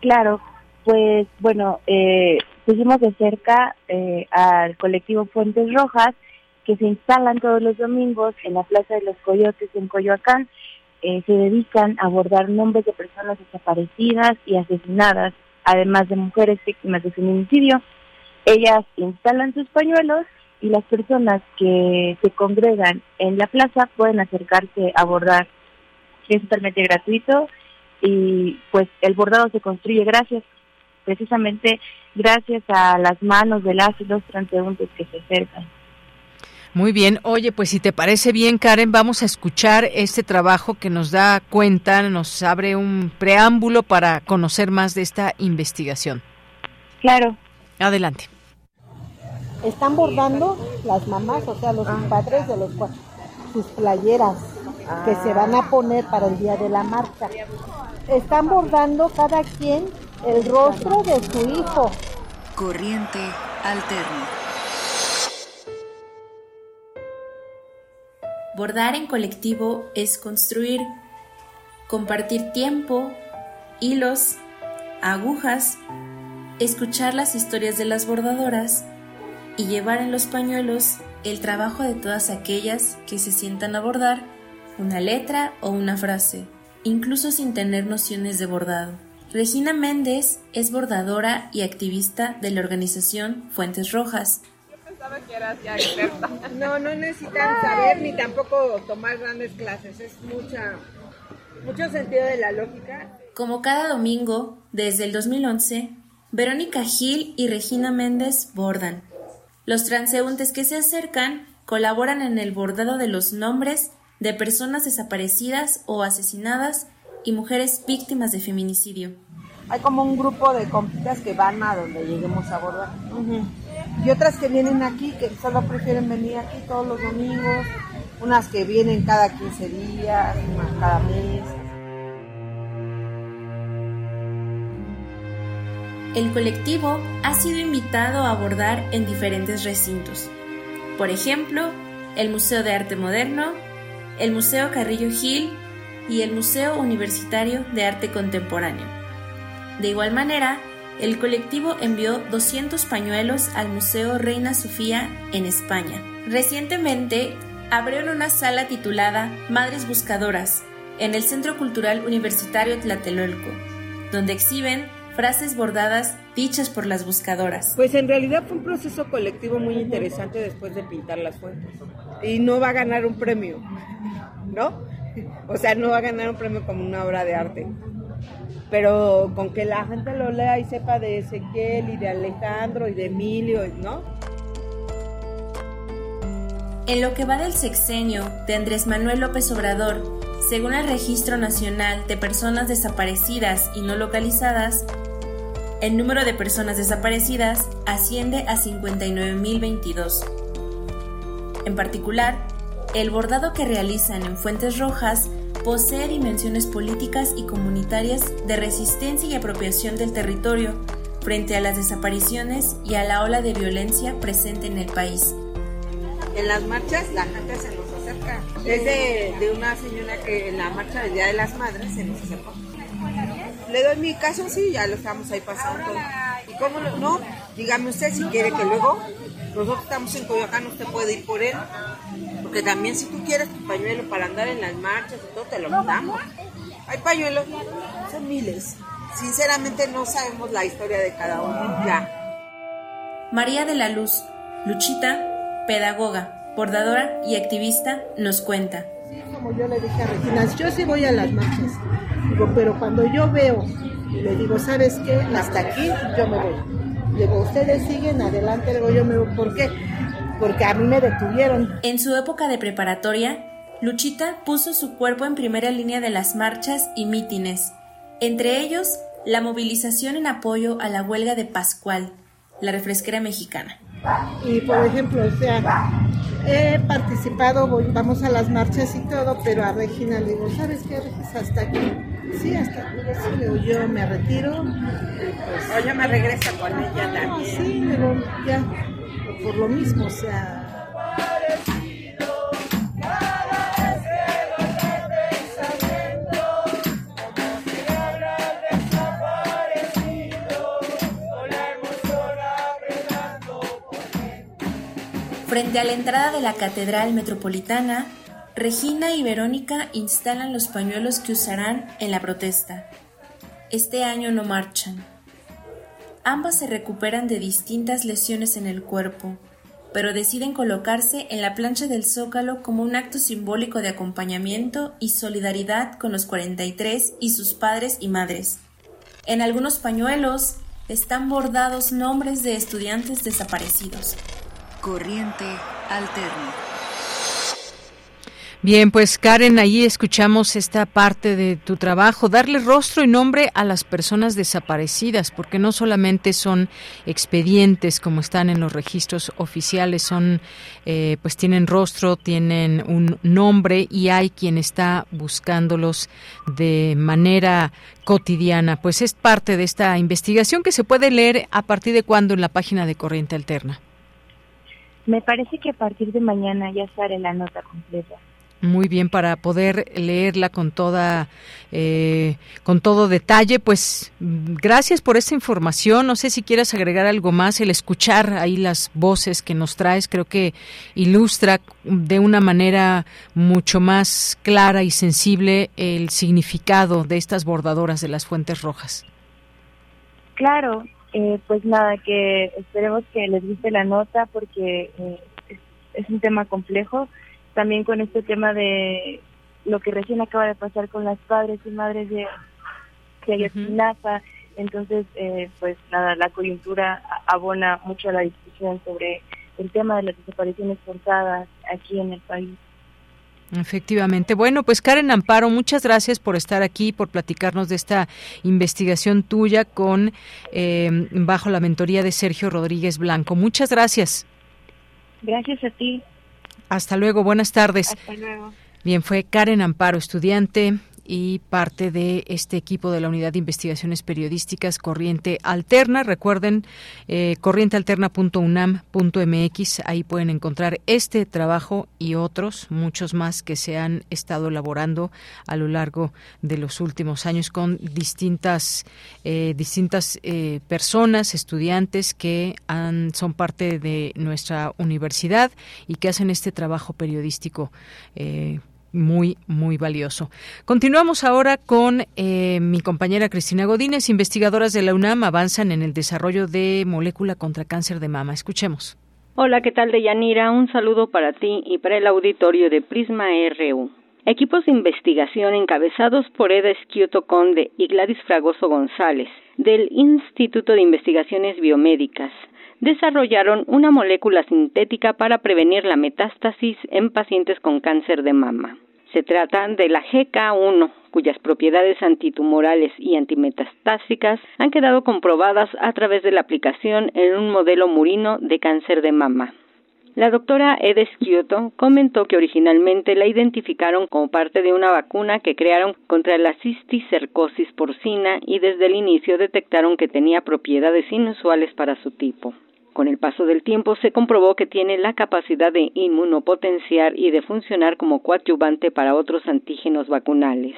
Claro, pues bueno, eh, pusimos de cerca eh, al colectivo Fuentes Rojas que se instalan todos los domingos en la Plaza de los Coyotes en Coyoacán eh, se dedican a abordar nombres de personas desaparecidas y asesinadas, además de mujeres víctimas de feminicidio. Ellas instalan sus pañuelos y las personas que se congregan en la plaza pueden acercarse a bordar. Es totalmente gratuito y pues el bordado se construye gracias, precisamente gracias a las manos de las y los transeúntes que se acercan. Muy bien. Oye, pues si te parece bien, Karen, vamos a escuchar este trabajo que nos da cuenta, nos abre un preámbulo para conocer más de esta investigación. Claro. Adelante. Están bordando las mamás, o sea, los padres de los sus playeras que se van a poner para el día de la marcha. Están bordando cada quien el rostro de su hijo. Corriente alterna. Bordar en colectivo es construir, compartir tiempo, hilos, agujas, escuchar las historias de las bordadoras y llevar en los pañuelos el trabajo de todas aquellas que se sientan a bordar una letra o una frase, incluso sin tener nociones de bordado. Regina Méndez es bordadora y activista de la organización Fuentes Rojas. Yo pensaba que eras ya experta. No, no necesitan saber ni tampoco tomar grandes clases, es mucha, mucho sentido de la lógica. Como cada domingo, desde el 2011, Verónica Gil y Regina Méndez bordan. Los transeúntes que se acercan colaboran en el bordado de los nombres de personas desaparecidas o asesinadas y mujeres víctimas de feminicidio. Hay como un grupo de compitas que van a donde lleguemos a bordar. Y otras que vienen aquí, que solo prefieren venir aquí todos los domingos. Unas que vienen cada 15 días, cada mes. El colectivo ha sido invitado a abordar en diferentes recintos. Por ejemplo, el Museo de Arte Moderno, el Museo Carrillo Gil y el Museo Universitario de Arte Contemporáneo. De igual manera, el colectivo envió 200 pañuelos al Museo Reina Sofía en España. Recientemente, abrieron una sala titulada Madres Buscadoras en el Centro Cultural Universitario Tlatelolco, donde exhiben frases bordadas dichas por las buscadoras. Pues en realidad fue un proceso colectivo muy interesante después de pintar las fuentes. Y no va a ganar un premio, ¿no? O sea, no va a ganar un premio como una obra de arte. Pero con que la gente lo lea y sepa de Ezequiel y de Alejandro y de Emilio, ¿no? En lo que va del sexenio de Andrés Manuel López Obrador, según el Registro Nacional de Personas Desaparecidas y No Localizadas, el número de personas desaparecidas asciende a 59.022. En particular, el bordado que realizan en Fuentes Rojas posee dimensiones políticas y comunitarias de resistencia y apropiación del territorio frente a las desapariciones y a la ola de violencia presente en el país. En las marchas la gente se nos acerca. Es de, una señora que en la marcha del Día de las Madres se nos acercó. Le doy mi caso, sí, ya lo estamos ahí pasando. ¿Y cómo no? Dígame usted si quiere que luego nosotros estamos en Coyoacán, usted puede ir por él. Porque también si tú quieres tu pañuelo para andar en las marchas y todo, te lo damos. Hay pañuelos, son miles. Sinceramente no sabemos la historia de cada uno ya. María de la Luz, Luchita, pedagoga, bordadora y activista, nos cuenta. Sí, como yo le dije a Regina, yo sí voy a las marchas. Digo, pero cuando yo veo, le digo, ¿sabes qué? Hasta aquí yo me voy. Digo, ustedes siguen adelante, digo, yo me voy. ¿Por qué? Porque a mí me detuvieron. En su época de preparatoria, Luchita puso su cuerpo en primera línea de las marchas y mítines, entre ellos la movilización en apoyo a la huelga de Pascual, la refresquera mexicana. Y por ejemplo, o sea, he participado, vamos a las marchas y todo, pero a Regina le digo, ¿sabes qué, Regina? Hasta aquí. Sí, hasta aquí. Sí, yo me retiro. Pues, o yo me regreso con ella también. Sí, pero ya, por lo mismo, o sea. Frente a la entrada de la Catedral Metropolitana, Regina y Verónica instalan los pañuelos que usarán en la protesta. Este año no marchan. Ambas se recuperan de distintas lesiones en el cuerpo, pero deciden colocarse en la plancha del Zócalo como un acto simbólico de acompañamiento y solidaridad con los 43 y sus padres y madres. En algunos pañuelos están bordados nombres de estudiantes desaparecidos. Corriente Alterna. Bien, pues Karen, ahí escuchamos esta parte de tu trabajo, darle rostro y nombre a las personas desaparecidas, porque no solamente son expedientes como están en los registros oficiales, son, eh, pues tienen rostro, tienen un nombre y hay quien está buscándolos de manera cotidiana. Pues es parte de esta investigación que se puede leer a partir de cuándo en la página de Corriente Alterna. Me parece que a partir de mañana ya sale la nota completa. Muy bien, para poder leerla con toda, eh, con todo detalle, pues gracias por esta información. No sé si quieras agregar algo más. El escuchar ahí las voces que nos traes, creo que ilustra de una manera mucho más clara y sensible el significado de estas bordadoras de las fuentes rojas. Claro, eh, pues nada, que esperemos que les guste la nota porque eh, es un tema complejo también con este tema de lo que recién acaba de pasar con las padres y madres de, de entonces eh, pues nada, la coyuntura abona mucho a la discusión sobre el tema de las desapariciones forzadas aquí en el país. Efectivamente. Bueno, pues Karen Amparo, muchas gracias por estar aquí, por platicarnos de esta investigación tuya con eh, bajo la mentoría de Sergio Rodríguez Blanco. Muchas gracias. Gracias a ti. Hasta luego, buenas tardes. Hasta luego. Bien, fue Karen Amparo, estudiante y parte de este equipo de la Unidad de Investigaciones Periodísticas Corriente Alterna. Recuerden, eh, corrientealterna.unam.mx, ahí pueden encontrar este trabajo y otros, muchos más que se han estado elaborando a lo largo de los últimos años con distintas, eh, distintas eh, personas, estudiantes que han, son parte de nuestra universidad y que hacen este trabajo periodístico eh, muy, muy valioso. Continuamos ahora con eh, mi compañera Cristina Godínez. Investigadoras de la UNAM avanzan en el desarrollo de molécula contra cáncer de mama. Escuchemos. Hola, ¿qué tal, Deyanira? Un saludo para ti y para el auditorio de Prisma RU. Equipos de investigación encabezados por Eda Esquioto Conde y Gladys Fragoso González del Instituto de Investigaciones Biomédicas desarrollaron una molécula sintética para prevenir la metástasis en pacientes con cáncer de mama. Se trata de la GK1, cuyas propiedades antitumorales y antimetastásicas han quedado comprobadas a través de la aplicación en un modelo murino de cáncer de mama. La doctora Edes Kyoto comentó que originalmente la identificaron como parte de una vacuna que crearon contra la cisticercosis porcina y desde el inicio detectaron que tenía propiedades inusuales para su tipo. Con el paso del tiempo se comprobó que tiene la capacidad de inmunopotenciar y de funcionar como coadyuvante para otros antígenos vacunales.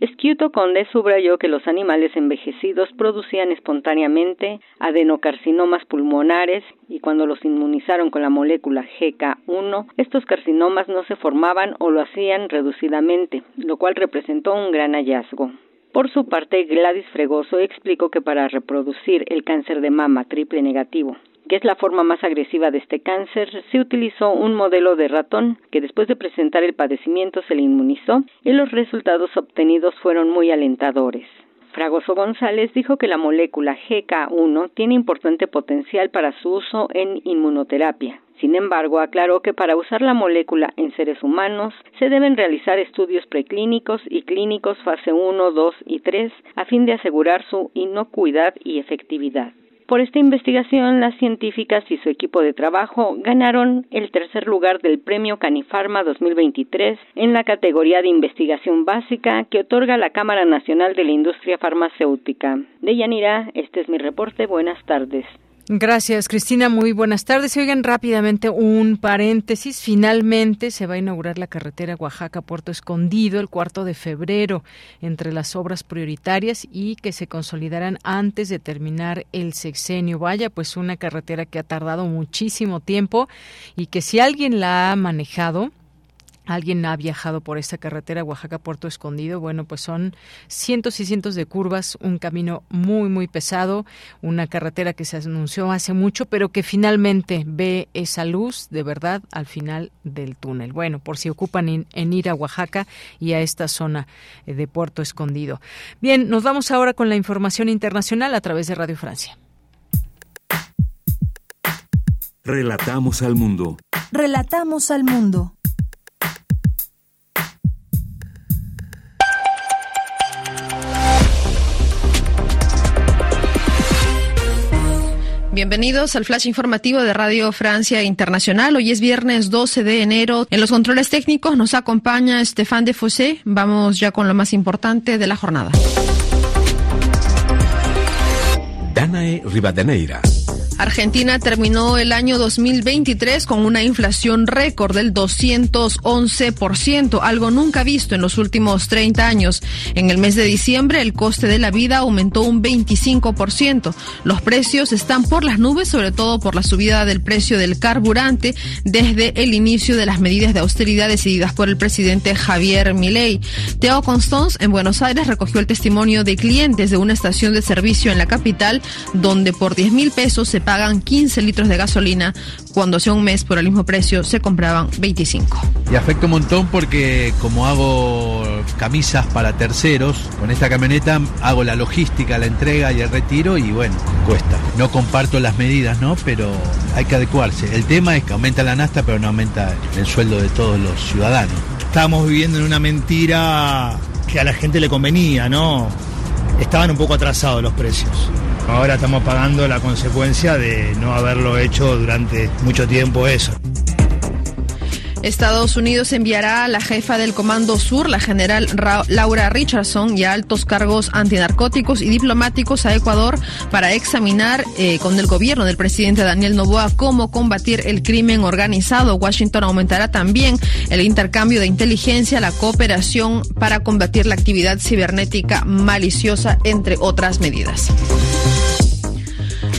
Esquiuto Conde subrayó que los animales envejecidos producían espontáneamente adenocarcinomas pulmonares y cuando los inmunizaron con la molécula GK1, estos carcinomas no se formaban o lo hacían reducidamente, lo cual representó un gran hallazgo. Por su parte, Gladys Fregoso explicó que para reproducir el cáncer de mama triple negativo que es la forma más agresiva de este cáncer, se utilizó un modelo de ratón que después de presentar el padecimiento se le inmunizó y los resultados obtenidos fueron muy alentadores. Fragoso González dijo que la molécula GK1 tiene importante potencial para su uso en inmunoterapia. Sin embargo, aclaró que para usar la molécula en seres humanos se deben realizar estudios preclínicos y clínicos fase 1, 2 y 3 a fin de asegurar su inocuidad y efectividad. Por esta investigación, las científicas y su equipo de trabajo ganaron el tercer lugar del Premio Canifarma 2023 en la categoría de investigación básica que otorga la Cámara Nacional de la Industria Farmacéutica. De Yanira, este es mi reporte. Buenas tardes. Gracias, Cristina. Muy buenas tardes. Oigan rápidamente un paréntesis. Finalmente se va a inaugurar la carretera Oaxaca-Puerto Escondido el cuarto de febrero entre las obras prioritarias y que se consolidarán antes de terminar el sexenio. Vaya, pues una carretera que ha tardado muchísimo tiempo y que si alguien la ha manejado, alguien ha viajado por esta carretera Oaxaca-Puerto Escondido, bueno, pues son cientos y cientos de curvas, un camino muy, muy pesado, una carretera que se anunció hace mucho, pero que finalmente ve esa luz de verdad al final del túnel. Bueno, por si ocupan en, ir a Oaxaca y a esta zona eh, de Puerto Escondido. Bien, nos vamos ahora con la información internacional a través de Radio Francia. Relatamos al mundo. Relatamos al mundo. Bienvenidos al flash informativo de Radio Francia Internacional. Hoy es viernes 12 de enero. En los controles técnicos nos acompaña Estefan de Fossé. Vamos ya con lo más importante de la jornada. Danae Rivadeneira. Argentina terminó el año 2023 con una inflación récord del 211%, algo nunca visto en los últimos 30 años. En el mes de diciembre, el coste de la vida aumentó un 25%. Los precios están por las nubes, sobre todo por la subida del precio del carburante desde el inicio de las medidas de austeridad decididas por el presidente Javier Milei. Teo Constance en Buenos Aires recogió el testimonio de clientes de una estación de servicio en la capital, donde por 10 mil pesos se pagan 15 litros de gasolina cuando hace un mes por el mismo precio se compraban 25. Y afecta un montón porque como hago camisas para terceros, con esta camioneta hago la logística, la entrega y el retiro y bueno, cuesta. No comparto las medidas, ¿no? Pero hay que adecuarse. El tema es que aumenta la nasta pero no aumenta el sueldo de todos los ciudadanos. Estamos viviendo en una mentira que a la gente le convenía, ¿no? Estaban un poco atrasados los precios. Ahora estamos pagando la consecuencia de no haberlo hecho durante mucho tiempo eso. Estados Unidos enviará a la jefa del Comando Sur, la general Laura Richardson, y a altos cargos antinarcóticos y diplomáticos a Ecuador para examinar eh, con el gobierno del presidente Daniel Noboa cómo combatir el crimen organizado. Washington aumentará también el intercambio de inteligencia, la cooperación para combatir la actividad cibernética maliciosa, entre otras medidas.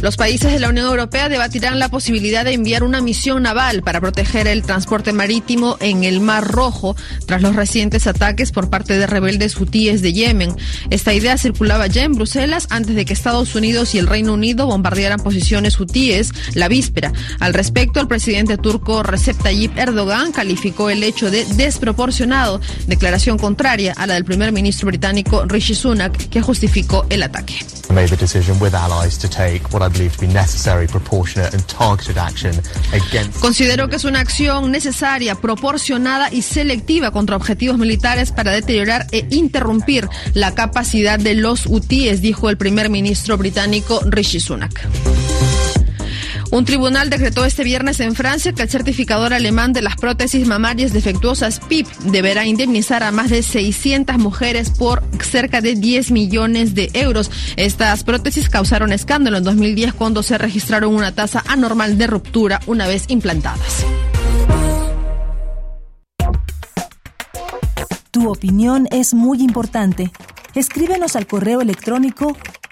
Los países de la Unión Europea debatirán la posibilidad de enviar una misión naval para proteger el transporte marítimo en el Mar Rojo tras los recientes ataques por parte de rebeldes hutíes de Yemen. Esta idea circulaba ya en Bruselas antes de que Estados Unidos y el Reino Unido bombardearan posiciones hutíes la víspera. Al respecto, el presidente turco Recep Tayyip Erdogan calificó el hecho de desproporcionado, declaración contraria a la del primer ministro británico Rishi Sunak, que justificó el ataque. Considero que es una acción necesaria, proporcionada y selectiva contra objetivos militares para deteriorar e interrumpir la capacidad de los hutíes, dijo el primer ministro británico Rishi Sunak. Un tribunal decretó este viernes en Francia que el certificador alemán de las prótesis mamarias defectuosas PIP deberá indemnizar a más de 600 mujeres por cerca de 10 millones de euros. Estas prótesis causaron escándalo en 2010 cuando se registraron una tasa anormal de ruptura una vez implantadas. Tu opinión es muy importante. Escríbenos al correo electrónico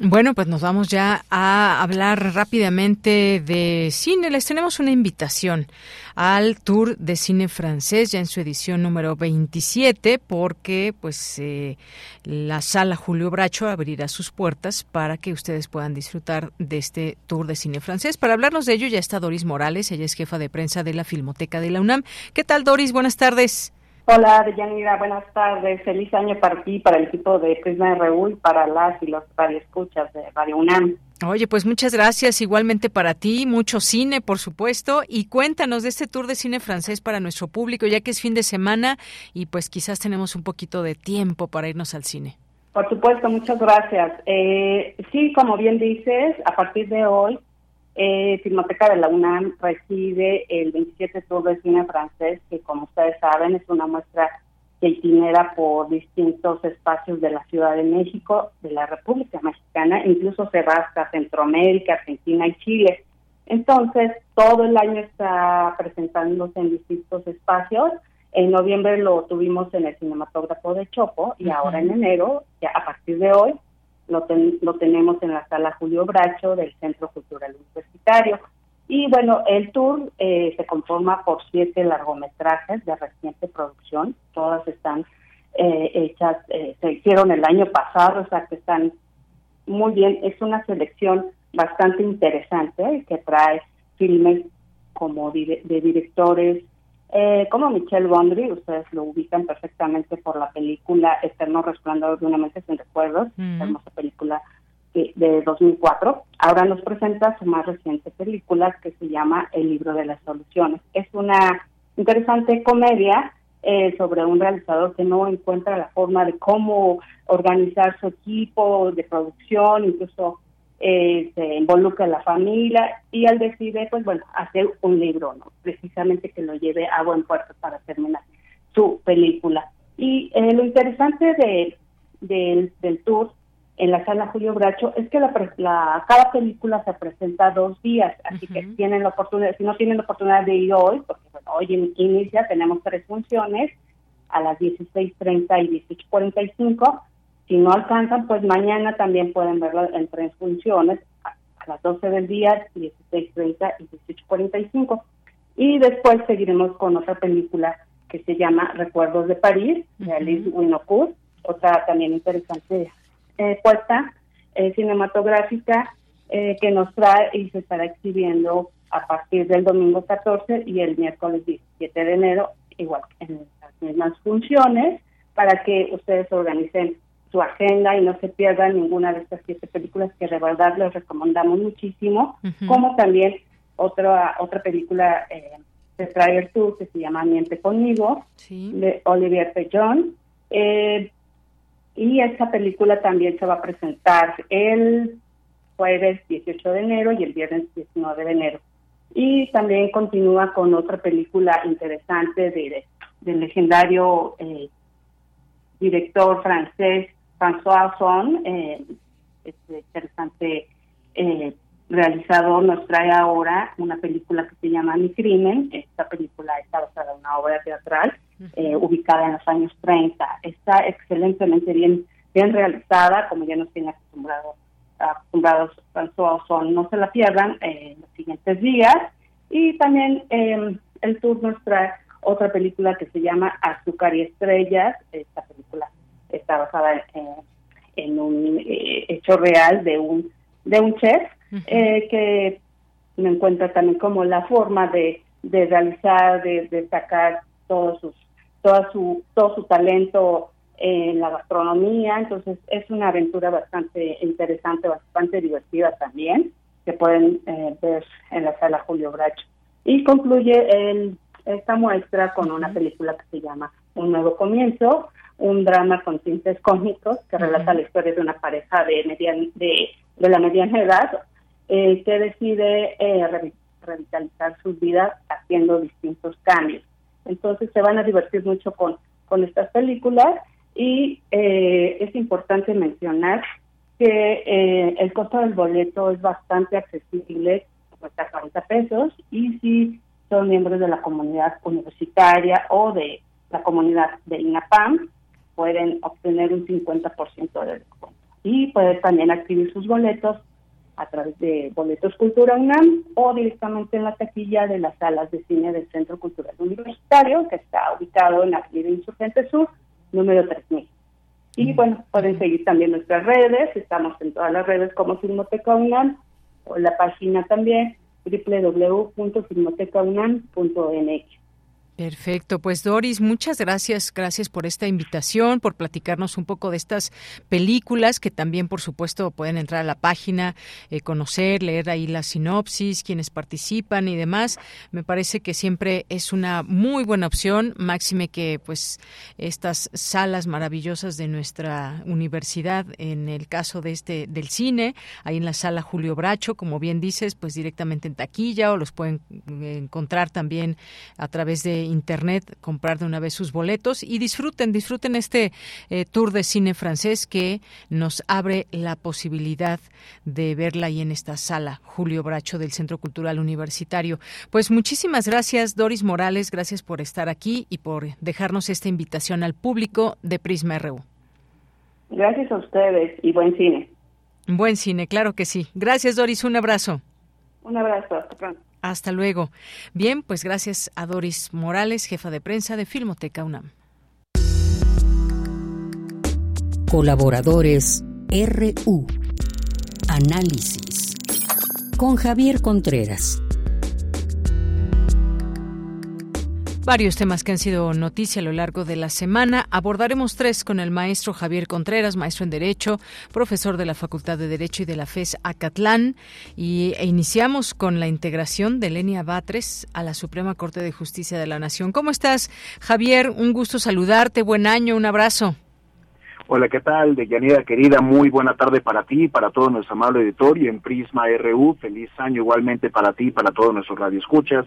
Bueno, pues nos vamos ya a hablar rápidamente de cine. Les tenemos una invitación al Tour de Cine Francés, ya en su edición número 27, porque pues eh, la sala Julio Bracho abrirá sus puertas para que ustedes puedan disfrutar de este Tour de Cine Francés. Para hablarnos de ello ya está Doris Morales, ella es jefa de prensa de la Filmoteca de la UNAM. ¿Qué tal, Doris? Buenas tardes. Hola, Deyanira, buenas tardes. Feliz año para ti, para el equipo de Prisma RU y para las y los radioescuchas de Radio UNAM. Oye, pues muchas gracias. Igualmente para ti, mucho cine, por supuesto. Y cuéntanos de este tour de cine francés para nuestro público, ya que es fin de semana y pues quizás tenemos un poquito de tiempo para irnos al cine. Por supuesto, muchas gracias. Eh, sí, como bien dices, a partir de hoy eh, Filmoteca de la UNAM recibe el 27 Tour de Cine Francés, que como ustedes saben es una muestra que itinera por distintos espacios de la Ciudad de México, de la República Mexicana, incluso se va hasta Centroamérica, Argentina y Chile. Entonces, todo el año está presentándose en distintos espacios. En noviembre lo tuvimos en el cinematógrafo de Chopo y ahora en enero, ya a partir de hoy, lo, lo tenemos en la sala Julio Bracho del Centro Cultural Universitario. Y bueno, el tour eh, se conforma por siete largometrajes de reciente producción, todas están eh, hechas, eh, se hicieron el año pasado, o sea que están muy bien, es una selección bastante interesante que trae filmes como de directores eh, como Michelle Gondry, ustedes lo ubican perfectamente por la película Eterno Resplandor de una mente sin recuerdos, hermosa película de, de 2004. Ahora nos presenta su más reciente película que se llama El libro de las soluciones. Es una interesante comedia eh, sobre un realizador que no encuentra la forma de cómo organizar su equipo de producción, incluso eh, se involucra la familia y al decide, pues bueno, hacer un libro, ¿no? precisamente que lo lleve a buen puerto para terminar su película. Y eh, lo interesante de, del tour en la sala Julio Bracho es que la, cada película se presenta dos días, así que tienen la oportunidad, si no tienen la oportunidad de ir hoy, porque bueno, hoy inicia, tenemos tres funciones a las 16.30 y 18.45, si no alcanzan, pues mañana también pueden verlo en tres funciones, a, las 12 del día, 16.30 y 18.45. Y después seguiremos con otra película que se llama Recuerdos de París, de Alice Winocourt, otra también interesante eh, puesta eh, cinematográfica eh, que nos trae y se estará exhibiendo a partir del domingo 14 y el miércoles 17 de enero, igual en las mismas funciones, para que ustedes organicen su agenda y no se pierdan ninguna de estas siete películas que de verdad les recomendamos muchísimo, como también otra otra película eh, de Traer Tour que se llama Miente conmigo, de Olivier Pellón. Eh, y esta película también se va a presentar el jueves 18 de enero y el viernes 19 de enero. Y también continúa con otra película interesante de, del legendario eh, director francés François Ozon, eh, este interesante eh, realizador, nos trae ahora una película que se llama Mi Crimen. Esta película está basada en una obra teatral eh, ubicada en los años 30. Está excelentemente bien bien realizada, como ya nos tiene acostumbrado, acostumbrados François Ozon. No se la pierdan en los siguientes días. Y también em, el tour nos trae otra película que se llama Azúcar y Estrellas. Esta película está basada en, un eh, hecho real de un de un chef eh, que me encuentra también como la forma de, de realizar, de, de sacar todos sus, toda su, todo su talento en la gastronomía, entonces es una aventura bastante interesante, bastante divertida también, que pueden eh, ver en la sala Julio Bracho. Y concluye el, esta muestra con una película que se llama Un Nuevo Comienzo, un drama con tintes cómicos que relata la historia de una pareja de, median, de, de la mediana edad eh, que decide eh, revitalizar sus vidas haciendo distintos cambios. Entonces se van a divertir mucho con, con estas películas y eh, es importante mencionar que eh, el costo del boleto es bastante accesible, cuesta 40 pesos, y si son miembros de la comunidad universitaria o de la comunidad de INAPAM, pueden obtener un 50% de descuento. Y pueden también adquirir sus boletos a través de Boletos Cultura UNAM o directamente en la taquilla de las salas de cine del Centro Cultural Universitario, que está ubicado en la Avenida Insurgente Sur, número 3000. Y bueno, pueden seguir también nuestras redes, estamos en todas las redes como Filmoteca UNAM, o la página también www.filmotecaunam.mx. Perfecto, pues Doris, muchas gracias, gracias por esta invitación, por platicarnos un poco de estas películas que también, por supuesto, pueden entrar a la página, eh, conocer, leer ahí la sinopsis, quienes participan y demás. Me parece que siempre es una muy buena opción, máxime que pues estas salas maravillosas de nuestra universidad, en el caso de este del cine, ahí en la sala Julio Bracho, como bien dices, pues directamente en taquilla o los pueden eh, encontrar también a través de internet, comprar de una vez sus boletos y disfruten, disfruten este eh, tour de cine francés que nos abre la posibilidad de verla ahí en esta sala Julio Bracho del Centro Cultural Universitario. Pues muchísimas gracias, Doris Morales, gracias por estar aquí y por dejarnos esta invitación al público de Prisma RU. Gracias a ustedes y buen cine. Buen cine, claro que sí. Gracias, Doris. Un abrazo. Un abrazo. Hasta pronto. Hasta luego. Bien, pues gracias a Doris Morales, jefa de prensa de Filmoteca UNAM. Colaboradores RU. Análisis. Con Javier Contreras. Varios temas que han sido noticia a lo largo de la semana. Abordaremos tres con el maestro Javier Contreras, maestro en Derecho, profesor de la Facultad de Derecho y de la FES Acatlán. Y, e iniciamos con la integración de Lenia Batres a la Suprema Corte de Justicia de la Nación. ¿Cómo estás, Javier? Un gusto saludarte. Buen año. Un abrazo. Hola, ¿qué tal? De Yanira querida, muy buena tarde para ti y para todo nuestro amable auditorio en Prisma RU. Feliz año igualmente para ti y para todos nuestros radioescuchas.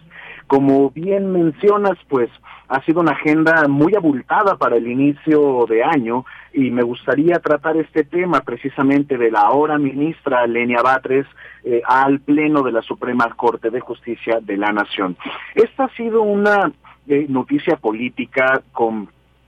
Como bien mencionas, pues ha sido una agenda muy abultada para el inicio de año y me gustaría tratar este tema precisamente de la ahora ministra Lenia Batres eh, al Pleno de la Suprema Corte de Justicia de la Nación. Esta ha sido una eh, noticia política con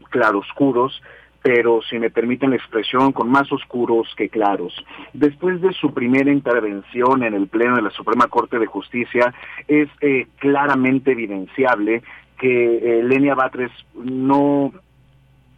claroscuros pero si me permiten la expresión, con más oscuros que claros. Después de su primera intervención en el Pleno de la Suprema Corte de Justicia, es eh, claramente evidenciable que eh, Lenia Batres no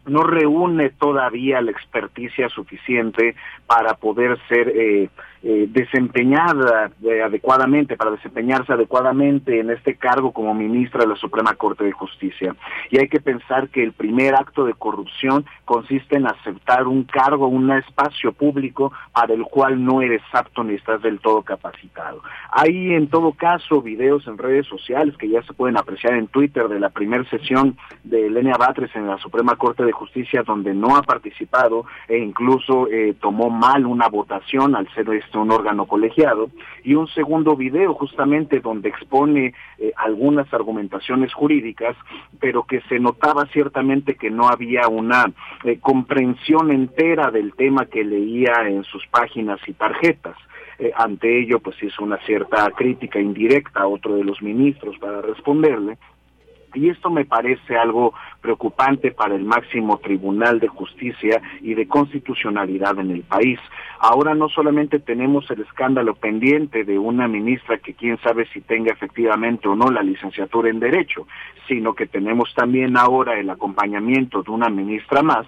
no reúne todavía la experticia suficiente para poder ser eh, eh, desempeñada eh, adecuadamente, para desempeñarse adecuadamente en este cargo como ministra de la Suprema Corte de Justicia. Y hay que pensar que el primer acto de corrupción consiste en aceptar un cargo, un espacio público para el cual no eres apto ni estás del todo capacitado. Hay en todo caso videos en redes sociales que ya se pueden apreciar en Twitter de la primera sesión de Elena Batres en la Suprema Corte de Justicia donde no ha participado e incluso eh, tomó mal una votación al ser este un órgano colegiado, y un segundo video justamente donde expone eh, algunas argumentaciones jurídicas, pero que se notaba ciertamente que no había una eh, comprensión entera del tema que leía en sus páginas y tarjetas. Eh, ante ello, pues hizo una cierta crítica indirecta a otro de los ministros para responderle, y esto me parece algo preocupante para el máximo Tribunal de Justicia y de Constitucionalidad en el país. Ahora no solamente tenemos el escándalo pendiente de una ministra que quién sabe si tenga efectivamente o no la licenciatura en Derecho, sino que tenemos también ahora el acompañamiento de una ministra más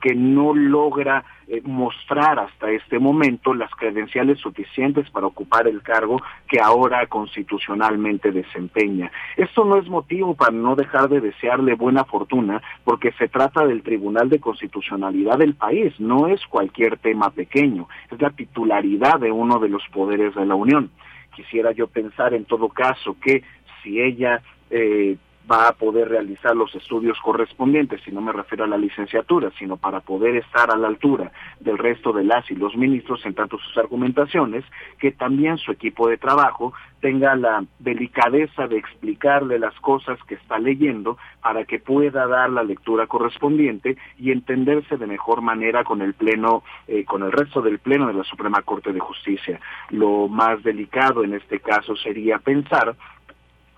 que no logra eh, mostrar hasta este momento las credenciales suficientes para ocupar el cargo que ahora constitucionalmente desempeña. Esto no es motivo para no dejar de desearle buena fortuna, porque se trata del Tribunal de Constitucionalidad del país, no es cualquier tema pequeño, es la titularidad de uno de los poderes de la Unión. Quisiera yo pensar en todo caso que si ella eh, va a poder realizar los estudios correspondientes, si no me refiero a la licenciatura, sino para poder estar a la altura del resto de las y los ministros en tanto sus argumentaciones, que también su equipo de trabajo tenga la delicadeza de explicarle las cosas que está leyendo para que pueda dar la lectura correspondiente y entenderse de mejor manera con el pleno, eh, con el resto del pleno de la Suprema Corte de Justicia. Lo más delicado en este caso sería pensar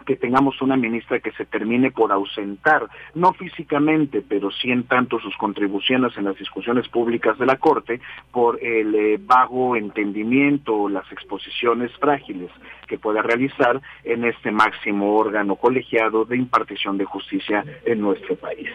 que tengamos una ministra que se termine por ausentar, no físicamente, pero sí en tanto sus contribuciones en las discusiones públicas de la Corte, por el eh, vago entendimiento o las exposiciones frágiles que pueda realizar en este máximo órgano colegiado de impartición de justicia en nuestro país.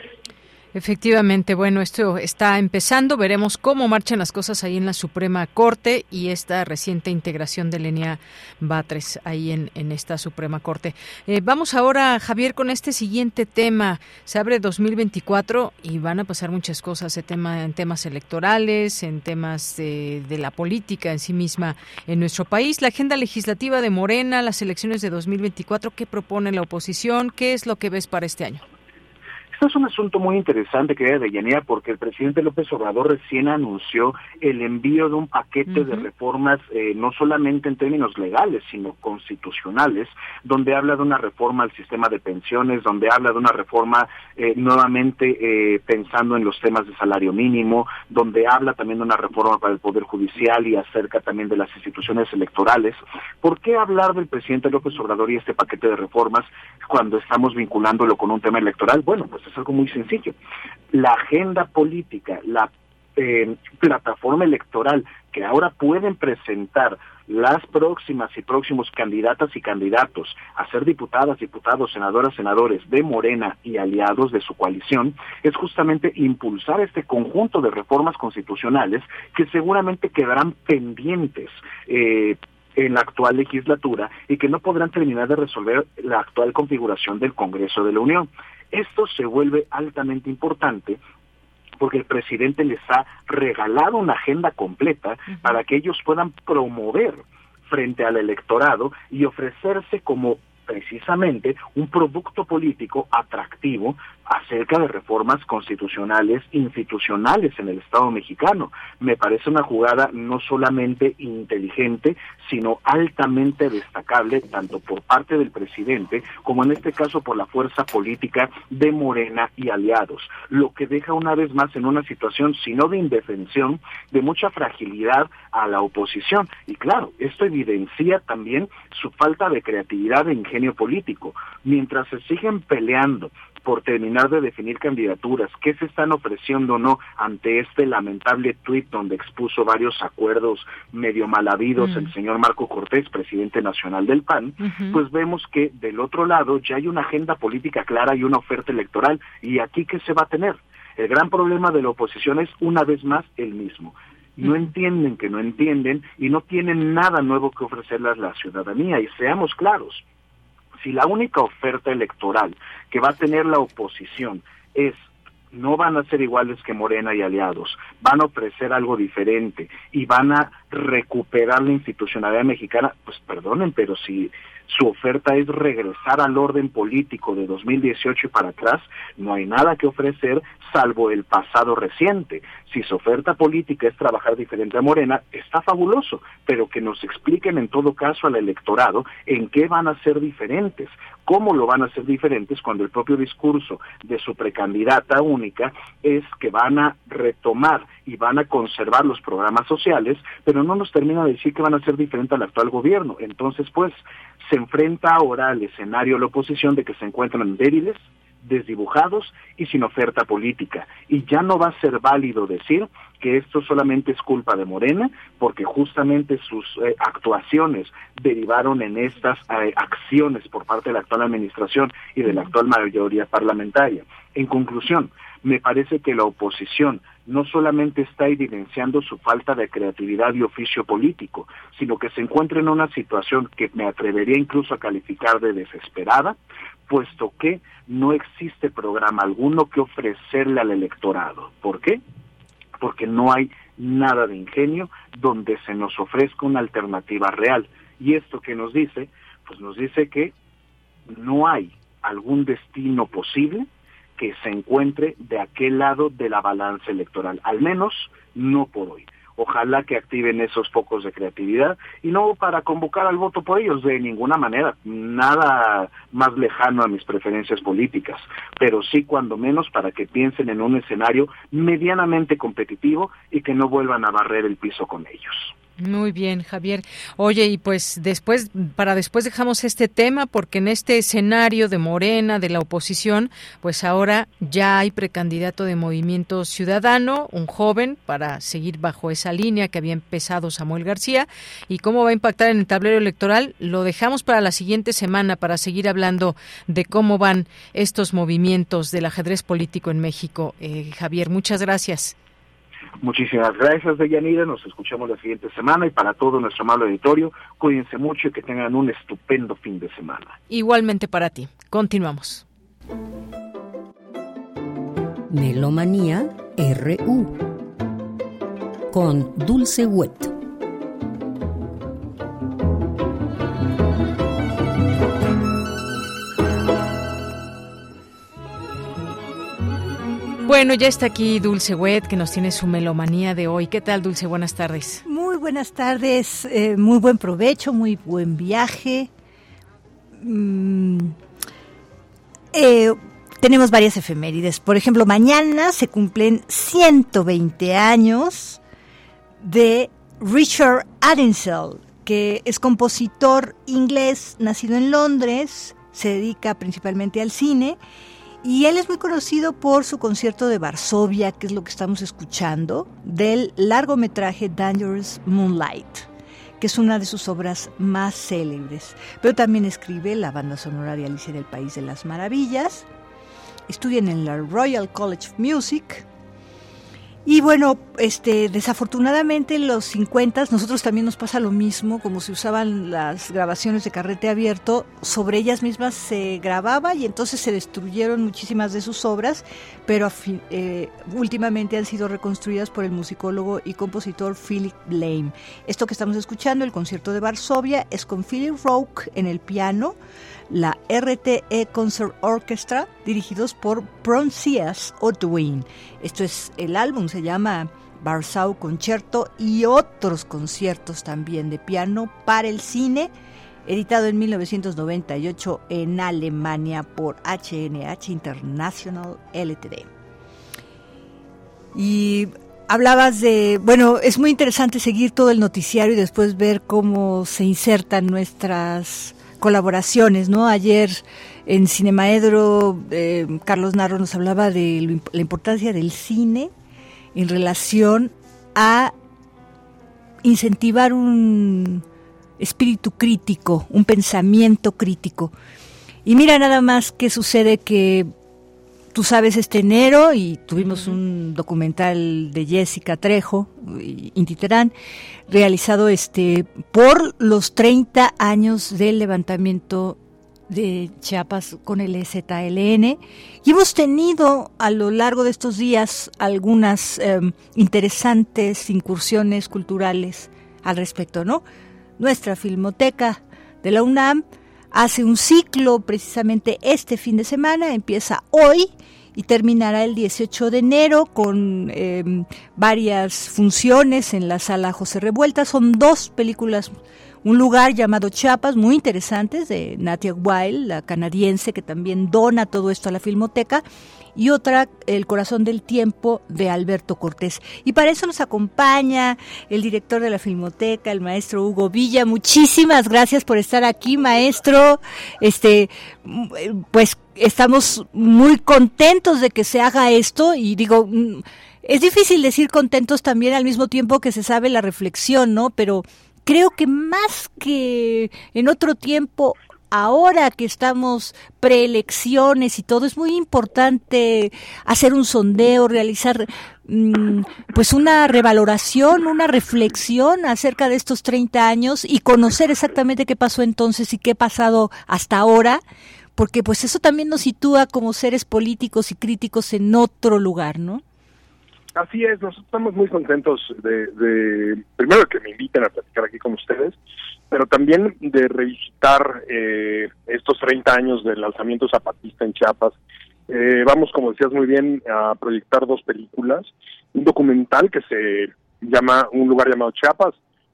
Efectivamente, bueno, esto está empezando. Veremos cómo marchan las cosas ahí en la Suprema Corte y esta reciente integración de Lenia Batres ahí en, en esta Suprema Corte. Eh, vamos ahora, Javier, con este siguiente tema. Se abre 2024 y van a pasar muchas cosas en, tema, en temas electorales, en temas de, de la política en sí misma en nuestro país. La agenda legislativa de Morena, las elecciones de 2024, ¿qué propone la oposición? ¿Qué es lo que ves para este año? Es un asunto muy interesante, querida Deyanira, porque el presidente López Obrador recién anunció el envío de un paquete de reformas, eh, no solamente en términos legales, sino constitucionales, donde habla de una reforma al sistema de pensiones, donde habla de una reforma eh, nuevamente eh, pensando en los temas de salario mínimo, donde habla también de una reforma para el Poder Judicial y acerca también de las instituciones electorales. ¿Por qué hablar del presidente López Obrador y este paquete de reformas cuando estamos vinculándolo con un tema electoral? Bueno, pues es algo muy sencillo. La agenda política, la eh, plataforma electoral que ahora pueden presentar las próximas y próximos candidatas y candidatos a ser diputadas, diputados, senadoras, senadores de Morena y aliados de su coalición, es justamente impulsar este conjunto de reformas constitucionales que seguramente quedarán pendientes eh, en la actual legislatura y que no podrán terminar de resolver la actual configuración del Congreso de la Unión. Esto se vuelve altamente importante porque el presidente les ha regalado una agenda completa para que ellos puedan promover frente al electorado y ofrecerse como precisamente un producto político atractivo acerca de reformas constitucionales institucionales en el Estado mexicano. Me parece una jugada no solamente inteligente, sino altamente destacable tanto por parte del presidente como en este caso por la fuerza política de Morena y aliados, lo que deja una vez más en una situación, sino de indefensión, de mucha fragilidad a la oposición. Y claro, esto evidencia también su falta de creatividad e ingenio político. Mientras se siguen peleando por terminar de definir candidaturas, qué se están ofreciendo o no ante este lamentable tuit donde expuso varios acuerdos medio mal habidos el señor Marco Cortés, presidente nacional del PAN, pues vemos que del otro lado ya hay una agenda política clara y una oferta electoral. ¿Y aquí qué se va a tener? El gran problema de la oposición es una vez más el mismo. No entienden que no entienden y no tienen nada nuevo que ofrecerle a la ciudadanía. Y seamos claros, si la única oferta electoral que va a tener la oposición es no van a ser iguales que Morena y aliados, van a ofrecer algo diferente y van a recuperar la institucionalidad mexicana, pues perdonen, pero si su oferta es regresar al orden político de 2018 y para atrás, no hay nada que ofrecer salvo el pasado reciente. Si su oferta política es trabajar diferente a Morena, está fabuloso, pero que nos expliquen en todo caso al electorado en qué van a ser diferentes, cómo lo van a ser diferentes cuando el propio discurso de su precandidata única es que van a retomar y van a conservar los programas sociales, pero no nos termina de decir que van a ser diferentes al actual gobierno. Entonces, pues, se enfrenta ahora al escenario de la oposición de que se encuentran débiles, desdibujados y sin oferta política. Y ya no va a ser válido decir que esto solamente es culpa de Morena, porque justamente sus eh, actuaciones derivaron en estas eh, acciones por parte de la actual administración y de la actual mayoría parlamentaria. En conclusión, me parece que la oposición no solamente está evidenciando su falta de creatividad y oficio político, sino que se encuentra en una situación que me atrevería incluso a calificar de desesperada, puesto que no existe programa alguno que ofrecerle al electorado. ¿Por qué? Porque no hay nada de ingenio donde se nos ofrezca una alternativa real. Y esto que nos dice, pues nos dice que no hay algún destino posible que se encuentre de aquel lado de la balanza electoral, al menos no por hoy. Ojalá que activen esos focos de creatividad y no para convocar al voto por ellos de ninguna manera, nada más lejano a mis preferencias políticas, pero sí cuando menos para que piensen en un escenario medianamente competitivo y que no vuelvan a barrer el piso con ellos. Muy bien, Javier. Oye, y pues después, para después dejamos este tema, porque en este escenario de Morena, de la oposición, pues ahora ya hay precandidato de Movimiento Ciudadano, un joven, para seguir bajo esa línea que había empezado Samuel García. ¿Y cómo va a impactar en el tablero electoral? Lo dejamos para la siguiente semana, para seguir hablando de cómo van estos movimientos del ajedrez político en México. Eh, Javier, muchas gracias. Muchísimas gracias, Deyanira. Nos escuchamos la siguiente semana y para todo nuestro amable auditorio, cuídense mucho y que tengan un estupendo fin de semana. Igualmente para ti. Continuamos. Melomanía RU con Dulce Wet. Bueno, ya está aquí Dulce Wet, que nos tiene su melomanía de hoy. ¿Qué tal, Dulce? Buenas tardes. Muy buenas tardes, eh, muy buen provecho, muy buen viaje. Mm, eh, tenemos varias efemérides. Por ejemplo, mañana se cumplen 120 años de Richard Addinsell, que es compositor inglés nacido en Londres, se dedica principalmente al cine y él es muy conocido por su concierto de Varsovia, que es lo que estamos escuchando, del largometraje Dangerous Moonlight, que es una de sus obras más célebres. Pero también escribe la banda sonora de Alicia en el País de las Maravillas. Estudia en la Royal College of Music. Y bueno, este, desafortunadamente en los 50 nosotros también nos pasa lo mismo, como se usaban las grabaciones de carrete abierto, sobre ellas mismas se grababa y entonces se destruyeron muchísimas de sus obras, pero eh, últimamente han sido reconstruidas por el musicólogo y compositor Philip Lame. Esto que estamos escuchando, el concierto de Varsovia, es con Philip Roque en el piano, la RTE Concert Orchestra, dirigidos por Proncias O'Dwayne. Esto es el álbum, se llama Warsaw Concerto y otros conciertos también de piano para el cine, editado en 1998 en Alemania por HNH International LTD. Y hablabas de, bueno, es muy interesante seguir todo el noticiario y después ver cómo se insertan nuestras colaboraciones, ¿no? Ayer en Cinemaedro eh, Carlos Narro nos hablaba de la importancia del cine en relación a incentivar un espíritu crítico, un pensamiento crítico. Y mira nada más qué sucede que tú sabes este enero y tuvimos un documental de Jessica Trejo, Inti realizado este por los 30 años del levantamiento de Chiapas con el EZLN y hemos tenido a lo largo de estos días algunas em, interesantes incursiones culturales al respecto, ¿no? Nuestra filmoteca de la UNAM hace un ciclo precisamente este fin de semana, empieza hoy y terminará el 18 de enero con em, varias funciones en la sala José Revuelta. Son dos películas, un lugar llamado Chiapas, muy interesantes, de Natia Weil, la canadiense que también dona todo esto a la Filmoteca, y otra, El corazón del tiempo, de Alberto Cortés. Y para eso nos acompaña el director de la Filmoteca, el maestro Hugo Villa. Muchísimas gracias por estar aquí, maestro. Este, pues estamos muy contentos de que se haga esto y digo, mm, es difícil decir contentos también al mismo tiempo que se sabe la reflexión, ¿no? Pero creo que más que en otro tiempo ahora que estamos preelecciones y todo, es muy importante hacer un sondeo, realizar mm, pues una revaloración, una reflexión acerca de estos 30 años y conocer exactamente qué pasó entonces y qué ha pasado hasta ahora, porque pues eso también nos sitúa como seres políticos y críticos en otro lugar, ¿no? Así es, nosotros estamos muy contentos de, de primero que me inviten a platicar aquí con ustedes pero también de revisitar eh, estos 30 años del lanzamiento zapatista en Chiapas. Eh, vamos, como decías muy bien, a proyectar dos películas, un documental que se llama Un lugar llamado Chiapas,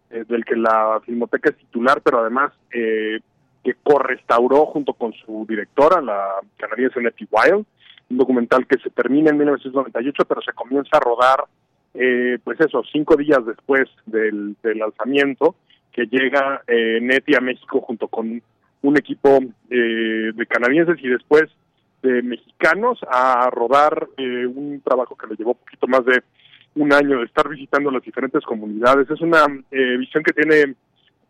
eh, del que la Filmoteca es titular, pero además que correstauró junto con su directora, la canadiense Nettie Wild, un documental que se termina en 1998, pero se comienza a rodar, pues eso, cinco días después del, del lanzamiento, que llega eh, Neti a México junto con un equipo eh, de canadienses y después de mexicanos a rodar eh, un trabajo que le llevó un poquito más de un año de estar visitando las diferentes comunidades. Es una eh, visión que tiene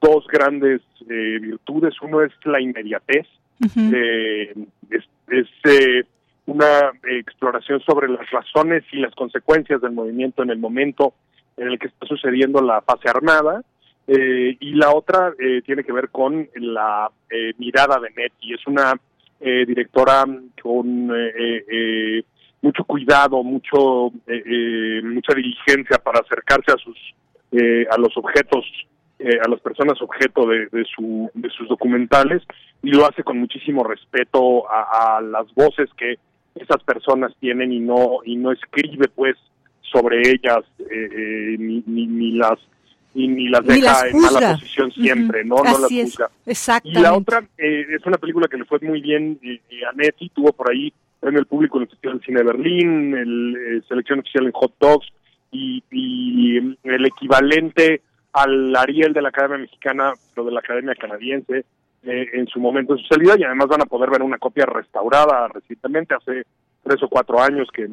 dos grandes virtudes. Uno es la inmediatez, es, es una exploración sobre las razones y las consecuencias del movimiento en el momento en el que está sucediendo la fase armada eh, y la otra eh, tiene que ver con la eh, mirada de Nettie. Es una directora con mucho cuidado, mucho mucha diligencia para acercarse a sus a los objetos, a las personas objeto de, de, su, de sus documentales y lo hace con muchísimo respeto a, las voces que esas personas tienen y no y no escribe pues sobre ellas ni, ni, ni las y ni las deja en mala posición siempre, ¿no? no las juzga. Y la otra eh, es una película que le fue muy bien eh, a Nettie, tuvo por ahí en el público en el Festival Cine de Berlín, el eh, selección oficial en Hot Dogs y, y, el equivalente al Ariel de la Academia Mexicana, pero de la Academia Canadiense, en su momento de su salida y además van a poder ver una copia restaurada recientemente, hace tres o cuatro años que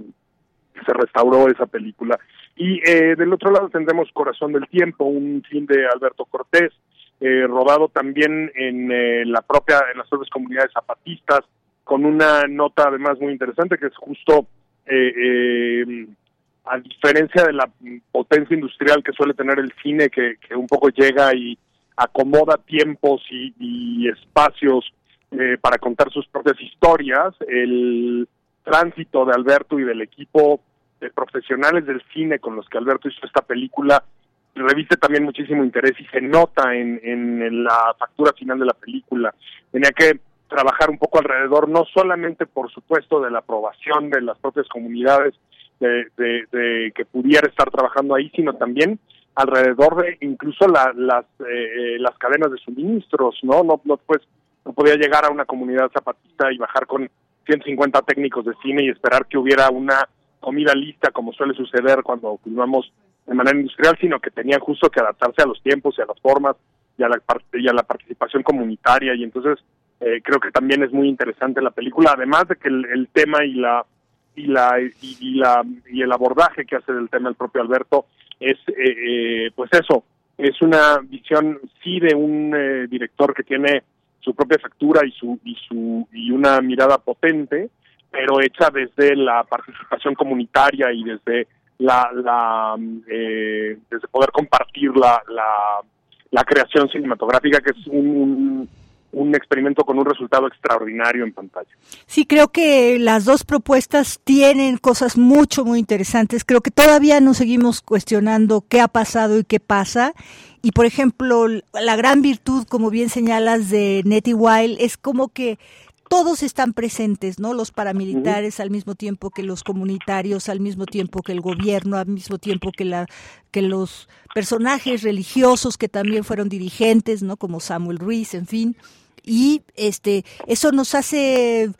se restauró esa película. Y eh, del otro lado tendremos Corazón del Tiempo, un film de Alberto Cortés, eh, rodado también en eh, la propia, en las propias comunidades zapatistas, con una nota además muy interesante que es justo a diferencia de la potencia industrial que suele tener el cine, que, un poco llega y acomoda tiempos y, espacios eh, para contar sus propias historias, el tránsito de Alberto y del equipo de profesionales del cine con los que Alberto hizo esta película reviste también muchísimo interés y se nota en, en la factura final de la película. Tenía que trabajar un poco alrededor, no solamente, por supuesto, de la aprobación de las propias comunidades, de, de, que pudiera estar trabajando ahí, sino también alrededor de incluso las eh, las cadenas de suministros, ¿no? No, no, pues, no podía llegar a una comunidad zapatista y bajar con 150 técnicos de cine y esperar que hubiera una comida lista como suele suceder cuando filmamos de manera industrial, sino que tenían justo que adaptarse a los tiempos y a las formas y a la, y a la participación comunitaria. Y entonces eh, creo que también es muy interesante la película, además de que el, tema y la y la y, la y el abordaje que hace del tema el propio Alberto es eh, eh, pues eso es una visión sí de un director que tiene su propia factura y su y su y una mirada potente pero hecha desde la participación comunitaria y desde la, la desde poder compartir la, la, la creación cinematográfica que es un un experimento con un resultado extraordinario en pantalla. Sí, creo que las dos propuestas tienen cosas mucho, muy interesantes. Creo que todavía nos seguimos cuestionando qué ha pasado y qué pasa. Y, por ejemplo, la gran virtud, como bien señalas, de Nettie Wild es como que todos están presentes, ¿no? Los paramilitares al mismo tiempo que los comunitarios, al mismo tiempo que el gobierno, al mismo tiempo que la que los personajes religiosos que también fueron dirigentes, ¿no? Como Samuel Ruiz, en fin y este eso nos hace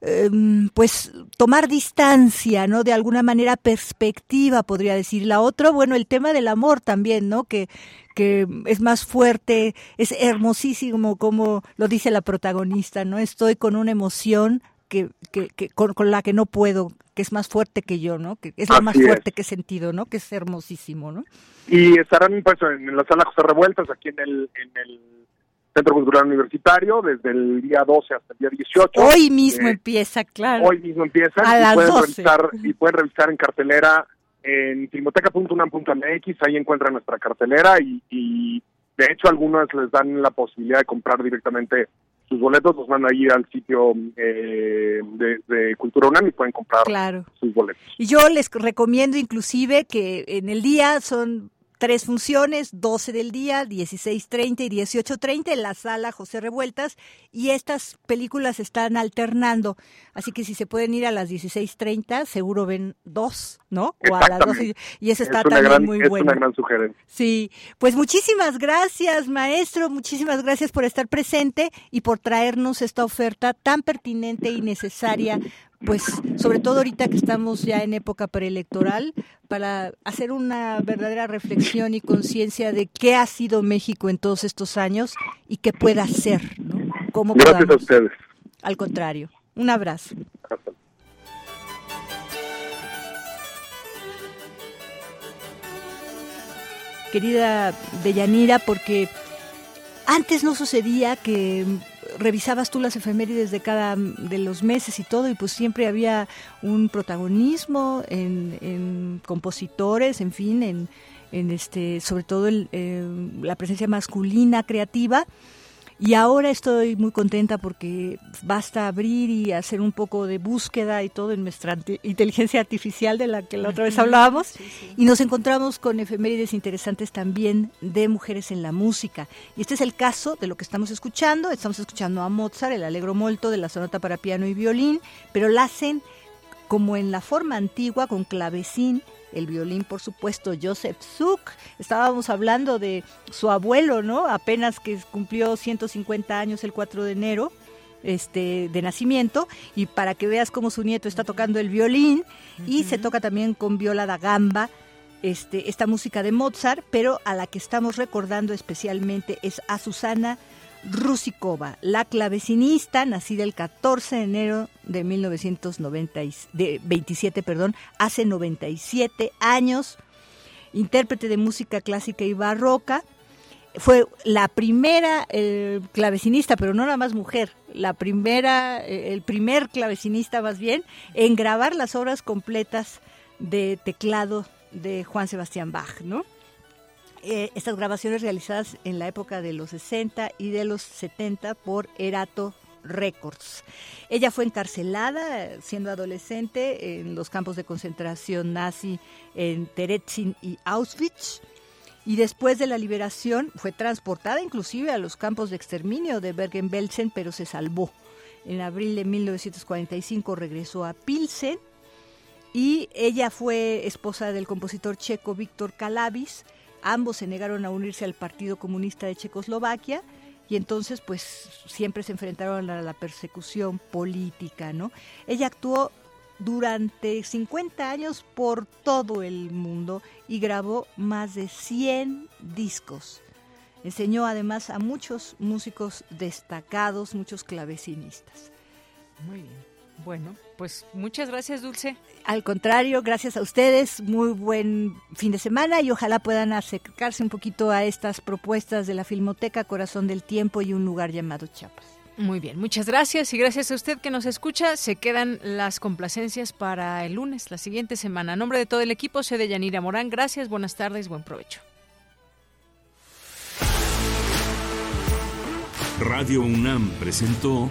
em, pues tomar distancia, ¿no? De alguna manera perspectiva, podría decir. La otra, bueno, el tema del amor también, ¿no? Que, que es más fuerte, es hermosísimo como lo dice la protagonista, ¿no? Estoy con una emoción que, que, que con, la que no puedo, que es más fuerte que yo, ¿no? Que es lo más fuerte que he sentido, ¿no? Que es hermosísimo, ¿no? Y estarán pues en la sala José Revueltas, aquí en el, en el Centro Cultural Universitario desde el día 12 hasta el día 18. Hoy mismo eh, empieza, claro. Hoy mismo empieza. A y las pueden 12. Revisar, y pueden revisar en cartelera en filmoteca.unam.mx, ahí encuentran nuestra cartelera y, de hecho algunas les dan la posibilidad de comprar directamente sus boletos, los van a ir al sitio eh, de, de, Cultura UNAM y pueden comprar sus boletos. Y yo les recomiendo inclusive que en el día son tres funciones, 12 del día, 16.30 y 18.30 en la sala José Revueltas y estas películas están alternando, así que si se pueden ir a las 16.30 seguro ven dos, ¿no? O a las 12 y esa está también muy buena. Es una gran sugerencia. Sí, pues muchísimas gracias maestro, muchísimas gracias por estar presente y por traernos esta oferta tan pertinente y necesaria pues sobre todo ahorita que estamos ya en época preelectoral, para hacer una verdadera reflexión y conciencia de qué ha sido México en todos estos años y qué pueda ser, ¿no? ¿Cómo Gracias a ustedes. Al contrario, un abrazo. Querida Deyanira, porque antes no sucedía que revisabas tú las efemérides de cada de los meses y todo y pues siempre había un protagonismo en, compositores en fin en, en este sobre todo el, eh, la presencia masculina creativa y ahora estoy muy contenta porque basta abrir y hacer un poco de búsqueda y todo en nuestra inteligencia artificial de la que la otra vez hablábamos. Y nos encontramos con efemérides interesantes también de mujeres en la música. Y este es el caso de lo que estamos escuchando. Estamos escuchando a Mozart, el Alegro Molto de la sonata para piano y violín, pero la hacen como en la forma antigua con clavecín el violín, por supuesto, Joseph Zuck. Estábamos hablando de su abuelo, ¿no? Apenas que cumplió 150 años el 4 de enero este de nacimiento y para que veas cómo su nieto está tocando el violín y se toca también con viola da gamba este, esta música de Mozart, pero a la que estamos recordando especialmente es a Susana Rusikova, la clavecinista, nacida el 14 de enero de 1927, perdón, hace 97 años, intérprete de música clásica y barroca, fue la primera clavecinista, pero no nada más mujer, la primera, eh, el primer clavecinista más bien, en grabar las obras completas de teclado de Juan Sebastián Bach, ¿no? Eh, estas grabaciones realizadas en la época de los 60 y de los 70 por Erato Records. Ella fue encarcelada siendo adolescente en los campos de concentración nazi en Terezin y Auschwitz y después de la liberación fue transportada inclusive a los campos de exterminio de Bergen-Belsen, pero se salvó. En abril de 1945 regresó a Pilsen y ella fue esposa del compositor checo Víctor Calavis. Ambos se negaron a unirse al Partido Comunista de Checoslovaquia y entonces pues siempre se enfrentaron a la persecución política, ¿no? Ella actuó durante 50 años por todo el mundo y grabó más de 100 discos. Enseñó además a muchos músicos destacados, muchos clavecinistas. Muy bien. Bueno, pues muchas gracias, Dulce. Al contrario, gracias a ustedes. Muy buen fin de semana y ojalá puedan acercarse un poquito a estas propuestas de la Filmoteca Corazón del Tiempo y un lugar llamado Chiapas. Muy bien, muchas gracias y gracias a usted que nos escucha. Se quedan las complacencias para el lunes, la siguiente semana. A nombre de todo el equipo, soy de Yanira Morán. Gracias, buenas tardes, buen provecho. Radio UNAM presentó